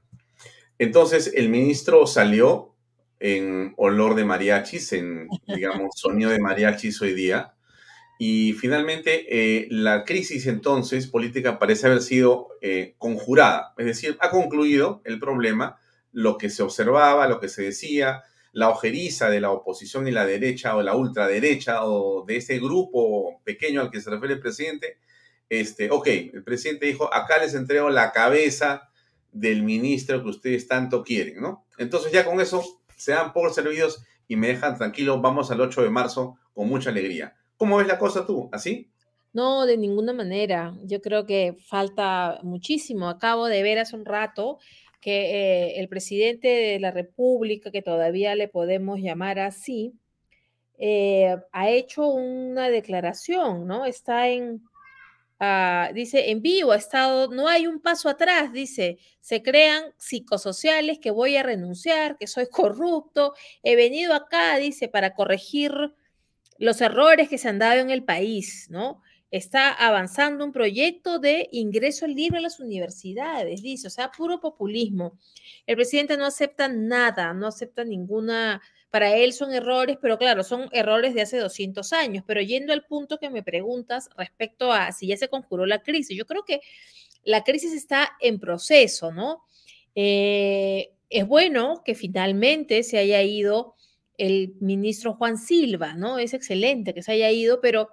Entonces, el ministro salió en olor de mariachis, en, digamos, sonido de mariachis hoy día, y finalmente, eh, la crisis entonces política parece haber sido eh, conjurada, es decir, ha concluido el problema, lo que se observaba, lo que se decía, la ojeriza de la oposición y la derecha o la ultraderecha o de ese grupo pequeño al que se refiere el presidente, este, ok, el presidente dijo, acá les entrego la cabeza del ministro que ustedes tanto quieren, ¿no? Entonces ya con eso se dan por servidos y me dejan tranquilo, vamos al 8 de marzo con mucha alegría. ¿Cómo ves la cosa tú? ¿Así? No, de ninguna manera. Yo creo que falta muchísimo. Acabo de ver hace un rato que eh, el presidente de la República, que todavía le podemos llamar así, eh, ha hecho una declaración, ¿no? Está en, ah, dice, en vivo, ha estado, no hay un paso atrás, dice, se crean psicosociales que voy a renunciar, que soy corrupto, he venido acá, dice, para corregir los errores que se han dado en el país, ¿no? Está avanzando un proyecto de ingreso libre a las universidades, dice, o sea, puro populismo. El presidente no acepta nada, no acepta ninguna, para él son errores, pero claro, son errores de hace 200 años. Pero yendo al punto que me preguntas respecto a si ya se conjuró la crisis, yo creo que la crisis está en proceso, ¿no? Eh, es bueno que finalmente se haya ido el ministro Juan Silva, ¿no? Es excelente que se haya ido, pero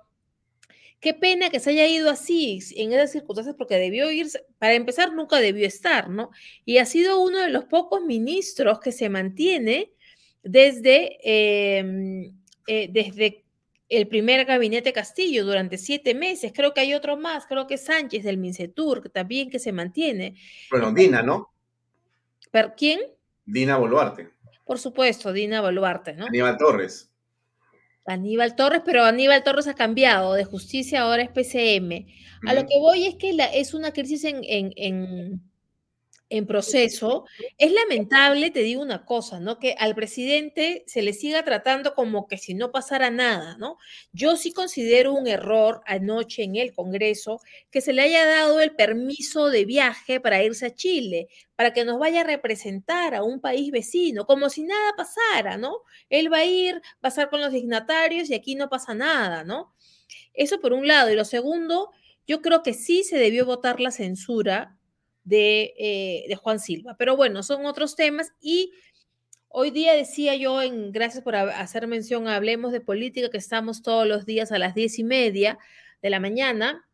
qué pena que se haya ido así, en esas circunstancias, porque debió irse, para empezar, nunca debió estar, ¿no? Y ha sido uno de los pocos ministros que se mantiene desde, em, eh, desde el primer gabinete Castillo durante siete meses. Creo que hay otro más, creo que Sánchez del Mincetur, que también que se mantiene. Bueno, Dina, ¿no? ¿Per quién? Dina Boluarte. Por supuesto, Dina Boluarte, ¿no? Aníbal Torres. Aníbal Torres, pero Aníbal Torres ha cambiado de justicia, ahora es PCM. A lo que voy es que la, es una crisis en, en, en en proceso, es lamentable, te digo una cosa, ¿no? Que al presidente se le siga tratando como que si no pasara nada, ¿no? Yo sí considero un error anoche en el Congreso que se le haya dado el permiso de viaje para irse a Chile, para que nos vaya a representar a un país vecino, como si nada pasara, ¿no? Él va a ir, va a estar con los dignatarios y aquí no pasa nada, ¿no? Eso por un lado. Y lo segundo, yo creo que sí se debió votar la censura eh, de, Juan Silva. Pero bueno, son otros temas y hoy día decía yo, en, gracias por hacer mención, hablemos de política, que estamos todos los días a las diez y media de la mañana.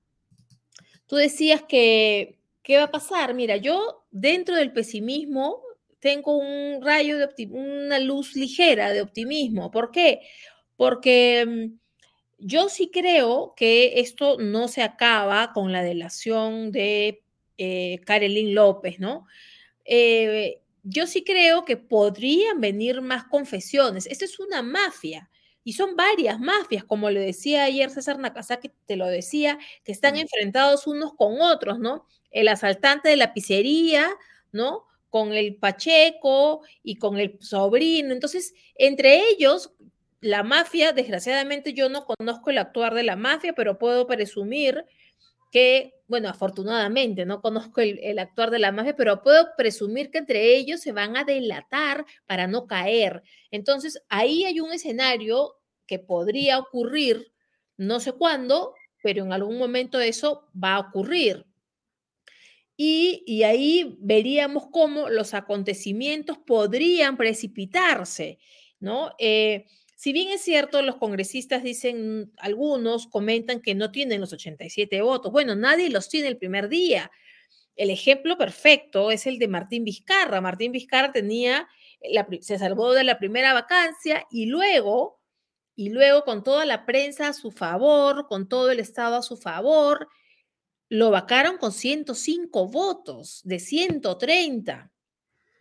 Tú decías que, ¿qué va a pasar? Mira, yo dentro del pesimismo tengo un rayo de una luz ligera de optimismo. ¿Por qué? Porque mm, yo sí creo que esto no se acaba con la delación de eh, López, ¿no? Eh, yo sí creo que podrían venir más confesiones. Esto es una mafia. Y son varias mafias, como le decía ayer César Nakazaki, te lo decía, que están enfrentados unos con otros, ¿no? El asaltante de la pizzería, ¿no? Con el Pacheco y con el sobrino. Entonces, entre ellos, la mafia, desgraciadamente yo no conozco el actuar de la mafia, pero puedo presumir que, bueno, afortunadamente no conozco el, actuar de la mafia, pero puedo presumir que entre ellos se van a delatar para no caer. Entonces, ahí hay un escenario que podría ocurrir, no sé cuándo, pero en algún momento eso va a ocurrir. Y, y, ahí veríamos cómo los acontecimientos podrían precipitarse, ¿no? Eh, si bien es cierto, los congresistas dicen, algunos comentan que no tienen los 87 votos. Bueno, nadie los tiene el primer día. El ejemplo perfecto es el de Martín Vizcarra. Martín Vizcarra tenía, se salvó de la primera vacancia y luego, y luego con toda la prensa a su favor, con todo el Estado a su favor, lo vacaron con 105 votos de 130.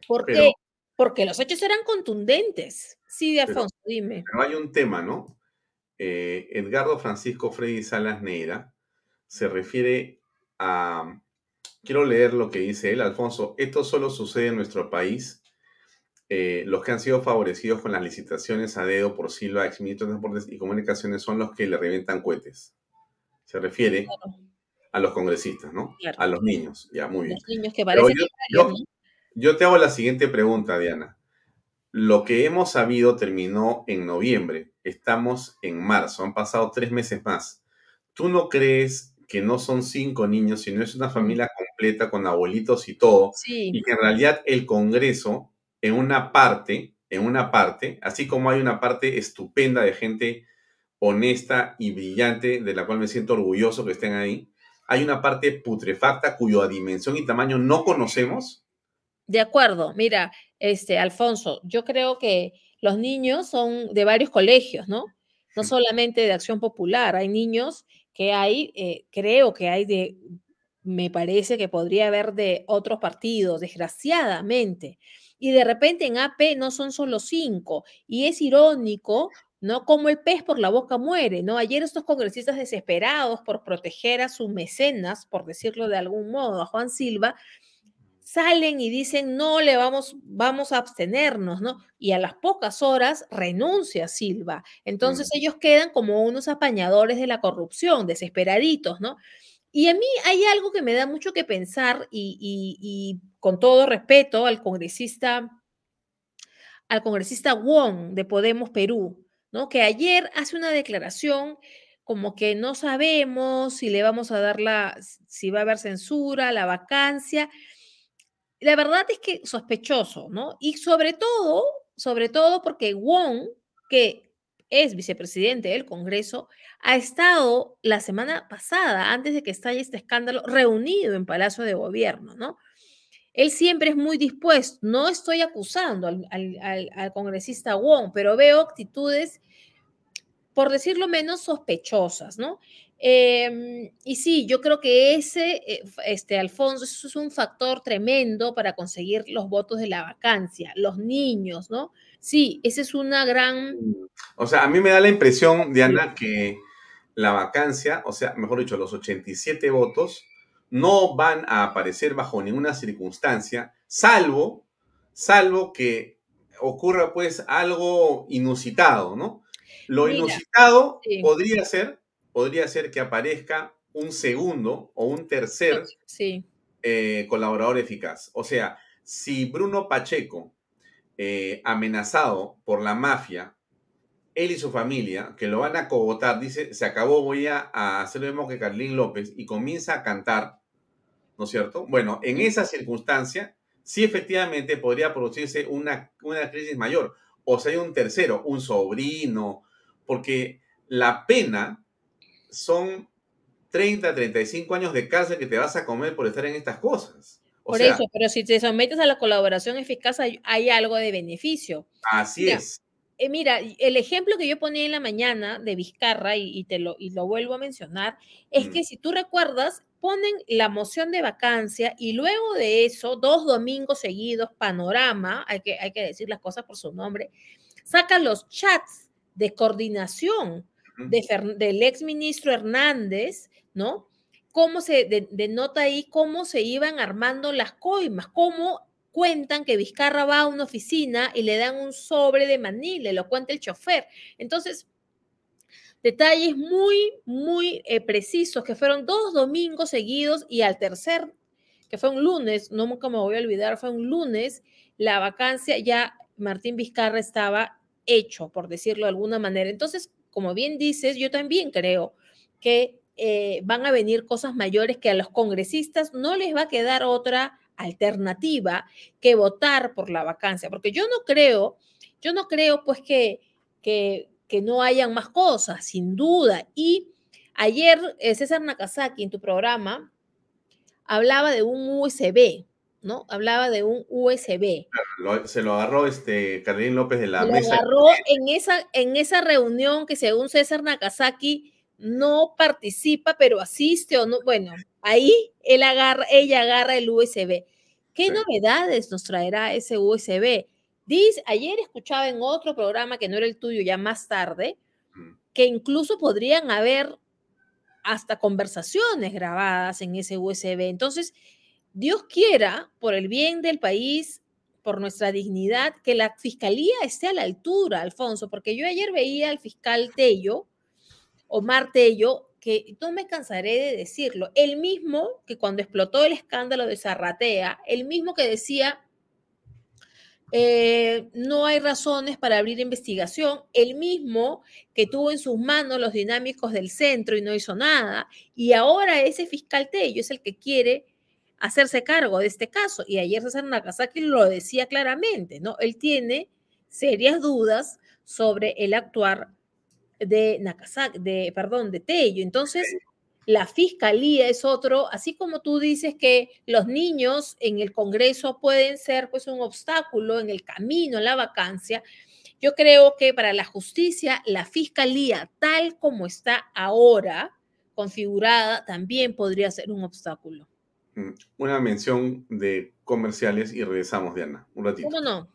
¿Por qué? Porque los hechos eran contundentes. Sí, de Alfonso, dime. Pero hay un tema, ¿no? Eh, Edgardo Francisco Freddy Salas Neira se refiere a. Quiero leer lo que dice él, Alfonso. Esto solo sucede en nuestro país. Eh, los que han sido favorecidos con las licitaciones a dedo por Silva, exministro de Transportes y Comunicaciones, son los que le revientan cohetes. Se refiere a los congresistas, ¿no? A los niños, ya, muy bien. Los niños que parecen yo, yo te hago la siguiente pregunta, Diana. Lo que hemos sabido terminó en noviembre. Estamos en marzo. Han pasado tres meses más. ¿Tú no crees que no son cinco niños, sino es una familia completa con abuelitos y todo? Y que en realidad el Congreso, en una parte, en una parte, así como hay una parte estupenda de gente honesta y brillante, de la cual me siento orgulloso que estén ahí, hay una parte putrefacta cuya dimensión y tamaño no conocemos. De acuerdo, mira, este, Alfonso, yo creo que los niños son de varios colegios, ¿no? No solamente de acción popular, hay niños que hay, eh, creo que hay de, me parece que podría haber de otros partidos, desgraciadamente. Y de repente en AP no son solo cinco. Y es irónico, ¿no? Como el pez por la boca muere, ¿no? Ayer estos congresistas desesperados por proteger a sus mecenas, por decirlo de algún modo, a Juan Silva, salen y dicen, no le vamos, vamos a abstenernos, ¿no? Y a las pocas horas renuncia Silva. Entonces ellos quedan como unos apañadores de la corrupción, desesperaditos, ¿no? Y a mí hay algo que me da mucho que pensar y, y con todo respeto al congresista, al congresista Wong de Podemos Perú, ¿no? Que ayer hace una declaración como que no sabemos si le vamos a dar la, si va a haber censura, la vacancia la verdad es que sospechoso, ¿no? Y sobre todo, sobre todo porque Wong, que es vicepresidente del Congreso, ha estado la semana pasada, antes de que estalle este escándalo, reunido en Palacio de Gobierno, ¿no? Él siempre es muy dispuesto. No estoy acusando al, congresista Wong, pero veo actitudes por decirlo menos, sospechosas, ¿no? Em, y sí, yo creo que ese, eh, este, Alfonso, eso es un factor tremendo para conseguir los votos de la vacancia, los niños, ¿no? Sí, esa es una gran... O sea, a mí me da la impresión, Diana, que la vacancia, o sea, mejor dicho, los 87 votos, no van a aparecer bajo ninguna circunstancia, salvo, salvo que ocurra pues algo inusitado, ¿no? Lo inusitado podría ser podría ser que aparezca un segundo o un tercer eh, colaborador eficaz. O sea, si Bruno Pacheco, eh, amenazado por la mafia, él y su familia, que lo van a cogotar, dice, se acabó, voy a, hacer lo mismo que Carlín López, y comienza a cantar, ¿no es cierto? Bueno, en esa circunstancia, sí efectivamente podría producirse una, una crisis mayor. O sea, hay un tercero, un sobrino, porque la pena son 30, 35 años de cárcel que te vas a comer por estar en estas cosas. por eso, pero si te sometes a la colaboración eficaz, hay, algo de beneficio. Así es. Eh, mira, el ejemplo que yo ponía en la mañana de Vizcarra, y, te lo, y lo vuelvo a mencionar, es que si tú recuerdas, ponen la moción de vacancia y luego de eso, dos domingos seguidos, panorama, hay que, hay que decir las cosas por su nombre, sacan los chats de coordinación del ex ministro Hernández, ¿no? Cómo se denota ahí cómo se iban armando las coimas, cómo cuentan que Vizcarra va a una oficina y le dan un sobre de maní, le lo cuenta el chofer. Entonces, detalles muy, muy eh, precisos, que fueron dos domingos seguidos y al tercer, que fue un lunes, no nunca me voy a olvidar, fue un lunes, la vacancia ya Martín Vizcarra estaba hecho, por decirlo de alguna manera. Entonces, como bien dices, yo también creo que eh, van a venir cosas mayores que a los congresistas no les va a quedar otra alternativa que votar por la vacancia, porque yo no creo, yo no creo pues que, que, no hayan más cosas, sin duda. Y ayer eh, César Nakazaki en tu programa hablaba de un USB, ¿no? Hablaba de un USB. se lo agarró este Carlín López de la mesa. Lo agarró en esa, en esa reunión que según César Nakazaki no participa, pero asiste o no. Bueno, ahí él agarra, ella agarra el USB. ¿Qué novedades nos traerá ese USB? Dice, ayer escuchaba en otro programa que no era el tuyo, ya más tarde, que incluso podrían haber hasta conversaciones grabadas en ese USB. Entonces, Dios quiera, por el bien del país, por nuestra dignidad, que la fiscalía esté a la altura, Alfonso, porque yo ayer veía al fiscal Tello, Omar Tello, que no me cansaré de decirlo, el mismo que cuando explotó el escándalo de Zarratea, el mismo que decía, eh, no hay razones para abrir investigación, el mismo que tuvo en sus manos los dinámicos del centro y no hizo nada, y ahora ese fiscal Tello es el que quiere hacerse cargo de este caso. Y ayer César Nakazaki lo decía claramente, ¿no? Él tiene serias dudas sobre el actuar de Nakazaki, de, perdón, de Tello. Entonces, la fiscalía es otro, así como tú dices que los niños en el Congreso pueden ser pues un obstáculo en el camino, en la vacancia. Yo creo que para la justicia, la fiscalía, tal como está ahora configurada, también podría ser un obstáculo. Mm, una mención de comerciales y regresamos, Diana, un ratito. ¿Cómo no?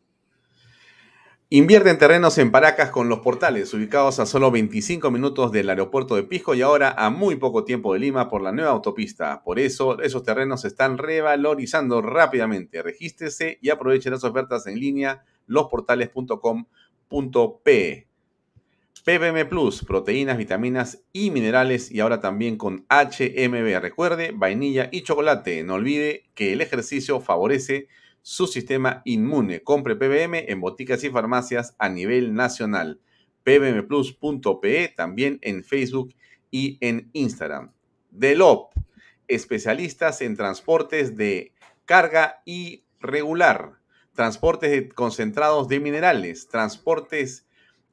Invierte en terrenos en Paracas con los portales, ubicados a solo 25 minutos del aeropuerto de Pisco y ahora a muy poco tiempo de Lima por la nueva autopista. Por eso, esos terrenos se están revalorizando rápidamente. Regístrese y aproveche las ofertas en línea losportales.com.pe. PBM Plus, proteínas, vitaminas y minerales y ahora también con HMB. Recuerde, vainilla y chocolate. No olvide que el ejercicio favorece su sistema inmune. Compre PBM en boticas y farmacias a nivel nacional. pbmplus.pe también en Facebook y en Instagram. Delop, especialistas en transportes de carga y regular, transportes concentrados de minerales, transportes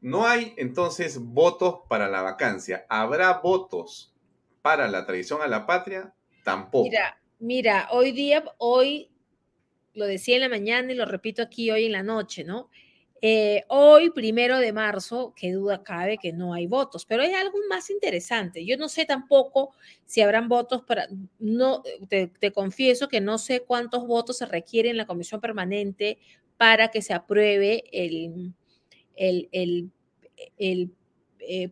No hay entonces votos para la vacancia. ¿Habrá votos para la traición a la patria? Tampoco. Mira, mira, hoy día, hoy lo decía en la mañana y lo repito aquí hoy en la noche, ¿no? Eh, hoy, primero de marzo, qué duda cabe que no hay votos, pero hay algo más interesante. Yo no sé tampoco si habrán votos para, no, te, te confieso que no sé cuántos votos se requieren en la comisión permanente para que se apruebe el, el, el, el eh,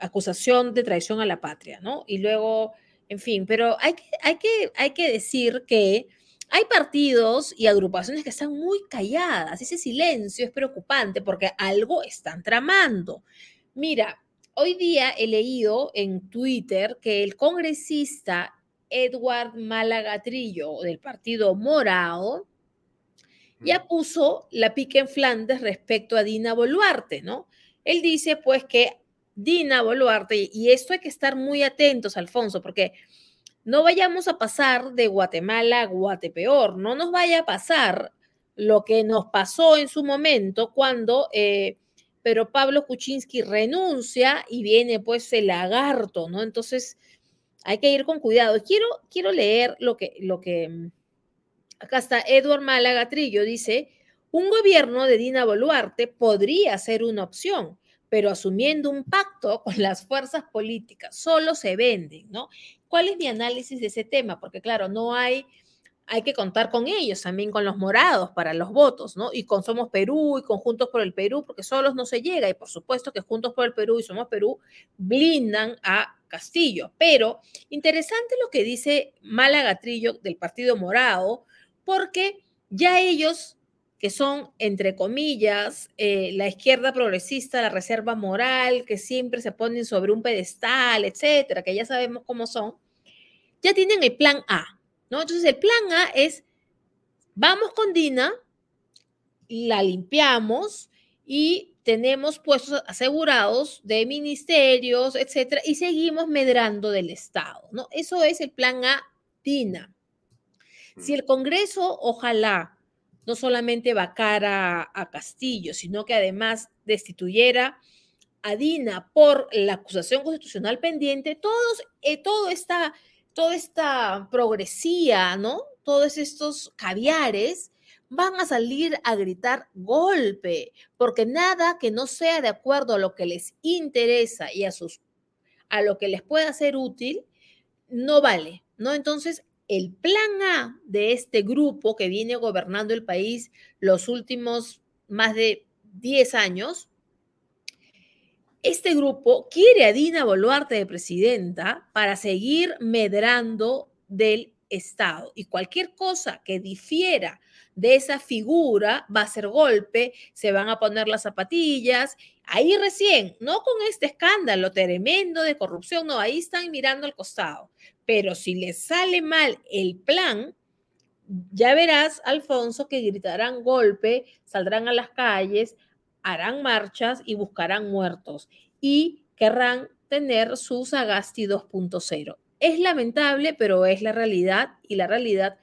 acusación de traición a la patria, ¿no? Y luego, en fin, pero hay que, hay que, hay que decir que hay partidos y agrupaciones que están muy calladas. Ese silencio es preocupante porque algo están tramando. Mira, hoy día he leído en Twitter que el congresista Edward Malagatrillo del Partido Morado ya puso la pica en Flandes respecto a Dina Boluarte, ¿no? Él dice pues que Dina Boluarte, y esto hay que estar muy atentos, Alfonso, porque no vayamos a pasar de Guatemala a Guatepeor, no nos vaya a pasar lo que nos pasó en su momento cuando eh, pero Pablo Kuczynski renuncia y viene pues el lagarto, ¿no? Entonces hay que ir con cuidado. Quiero, quiero leer lo que, lo que, mm, acá está Edward Málaga dice, un gobierno de Dina Boluarte podría ser una opción, pero asumiendo un pacto con las fuerzas políticas, solo se venden, ¿no? ¿Cuál es mi análisis de ese tema? Porque claro, no hay, hay que contar con ellos, también con los morados para los votos, ¿no? Y con Somos Perú y con Juntos por el Perú, porque solos no se llega. Y por supuesto que Juntos por el Perú y Somos Perú blindan a Castillo. Pero interesante lo que dice Málaga Trillo del Partido Morado, porque ya ellos que son, entre comillas, eh, la izquierda progresista, la reserva moral, que siempre se ponen sobre un pedestal, etcétera, que ya sabemos cómo son, ya tienen el plan A, ¿no? Entonces, el plan A es, vamos con Dina, la limpiamos y tenemos puestos asegurados de ministerios, etcétera, y seguimos medrando del Estado, ¿no? Eso es el plan A, Dina. Si el Congreso, ojalá, no solamente vacara a Castillo, sino que además destituyera a Dina por la acusación constitucional pendiente, todos, eh, todo esta, toda esta progresía, ¿no? Todos estos caviares van a salir a gritar golpe, porque nada que no sea de acuerdo a lo que les interesa y a, sus, a lo que les pueda ser útil, no vale, ¿no? Entonces, el plan A de este grupo que viene gobernando el país los últimos más de 10 años, este grupo quiere a Dina Boluarte de presidenta para seguir medrando del Estado. Y cualquier cosa que difiera de esa figura va a ser golpe, se van a poner las zapatillas, ahí recién, no con este escándalo tremendo de corrupción, no, ahí están mirando al costado, pero si les sale mal el plan, ya verás, Alfonso, que gritarán golpe, saldrán a las calles, harán marchas y buscarán muertos y querrán tener su Sagasti 2.0. Es lamentable, pero es la realidad y la realidad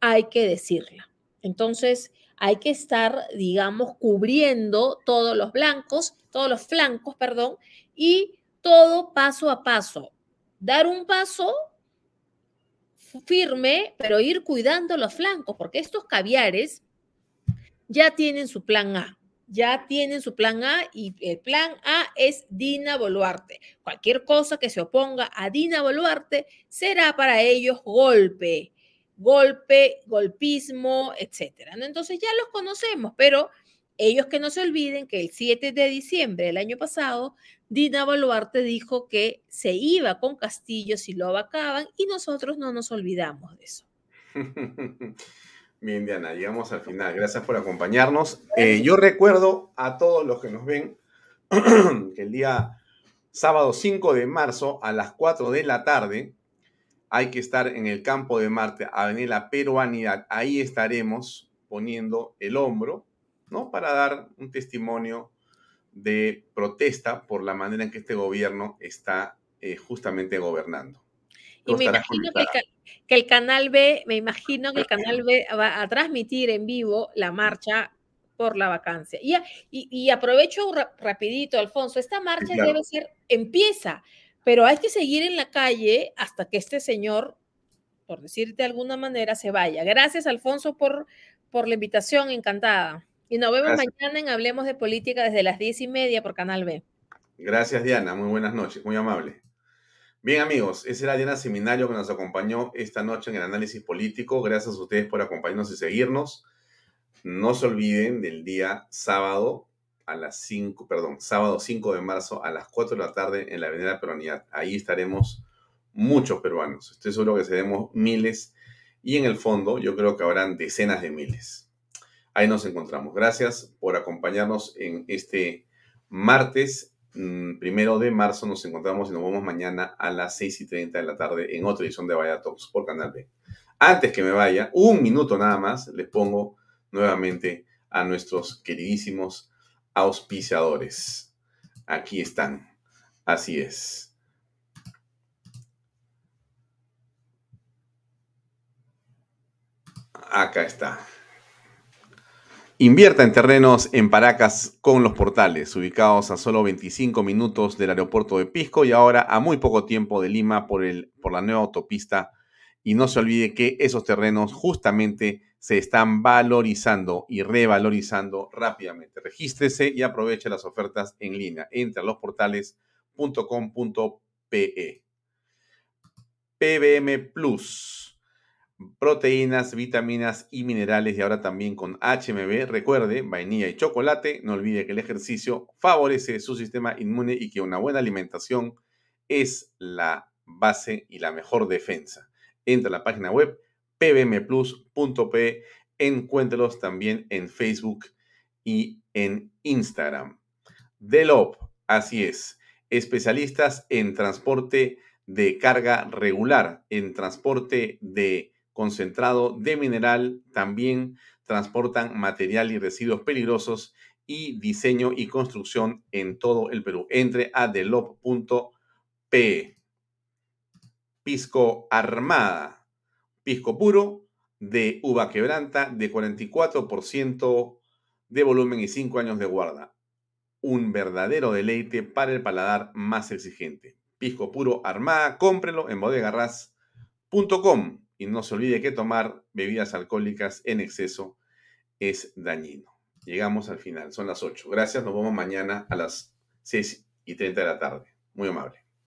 hay que decirla. Entonces, hay que estar, digamos, cubriendo todos los blancos, todos los flancos, perdón, y todo paso a paso. Dar un paso firme, pero ir cuidando los flancos, porque estos caviares ya tienen su plan A, ya tienen su plan A y el plan A es Dina Boluarte. Cualquier cosa que se oponga a Dina Boluarte será para ellos golpe, golpe, golpismo, etcétera. Entonces ya los conocemos, pero ellos que no se olviden que el 7 de diciembre del año pasado Dina Boluarte dijo que se iba con Castillo si lo vacaban y nosotros no nos olvidamos de eso. Bien, Diana, llegamos al final. Gracias por acompañarnos. Eh, yo recuerdo a todos los que nos ven que el día sábado 5 de marzo a las 4 de la tarde hay que estar en el campo de Marte, Avenida Peruanidad. Ahí estaremos poniendo el hombro, ¿no? Para dar un testimonio de protesta por la manera en que este gobierno está eh, justamente gobernando. y me imagino que el, canal B, me imagino que el canal B va a transmitir en vivo la marcha por la vacancia. Y, y, aprovecho rapidito, Alfonso, esta marcha debe ser, empieza, pero hay que seguir en la calle hasta que este señor, por decirte de alguna manera, se vaya. Gracias, Alfonso, por, por la invitación, encantada. Y nos vemos mañana en Hablemos de Política desde las diez y media por Canal B. Gracias, Diana. Muy buenas noches. Muy amable. Bien, amigos, esa era Diana Seminario que nos acompañó esta noche en el análisis político. Gracias a ustedes por acompañarnos y seguirnos. No se olviden del día sábado a las 5, perdón, sábado 5 de marzo a las 4 de la tarde en la Avenida Peronidad. Ahí estaremos muchos peruanos. Estoy seguro que seremos miles y en el fondo yo creo que habrán decenas de miles. Ahí nos encontramos. Gracias por acompañarnos en este martes mm, primero de marzo. Nos encontramos y nos vemos mañana a las 6 y 30 de la tarde en otra edición de Vaya Talks por Canal B. Antes que me vaya, un minuto nada más, les pongo nuevamente a nuestros queridísimos auspiciadores. Aquí están. Así es. Acá está. Invierta en terrenos en Paracas con los portales, ubicados a solo 25 minutos del aeropuerto de Pisco y ahora a muy poco tiempo de Lima por, el, por la nueva autopista. Y no se olvide que esos terrenos justamente se están valorizando y revalorizando rápidamente. Regístrese y aproveche las ofertas en línea. Entre a los portales.com.pe. PBM Plus proteínas, vitaminas y minerales y ahora también con HMB. Recuerde, vainilla y chocolate. No olvide que el ejercicio favorece su sistema inmune y que una buena alimentación es la base y la mejor defensa. Entra a la página web pbmplus.p. Encuéntrelos también en Facebook y en Instagram. Delop, así es, especialistas en transporte de carga regular, en transporte de concentrado de mineral, también transportan material y residuos peligrosos y diseño y construcción en todo el Perú. Entre a delop.pe. Pisco Armada, pisco puro de uva quebranta de 44% de volumen y 5 años de guarda. Un verdadero deleite para el paladar más exigente. Pisco puro Armada, cómprelo en bodegarras.com. Y no se olvide que tomar bebidas alcohólicas en exceso es dañino. Llegamos al final, son las 8. Gracias, nos vemos mañana a las 6 y 30 de la tarde. Muy amable.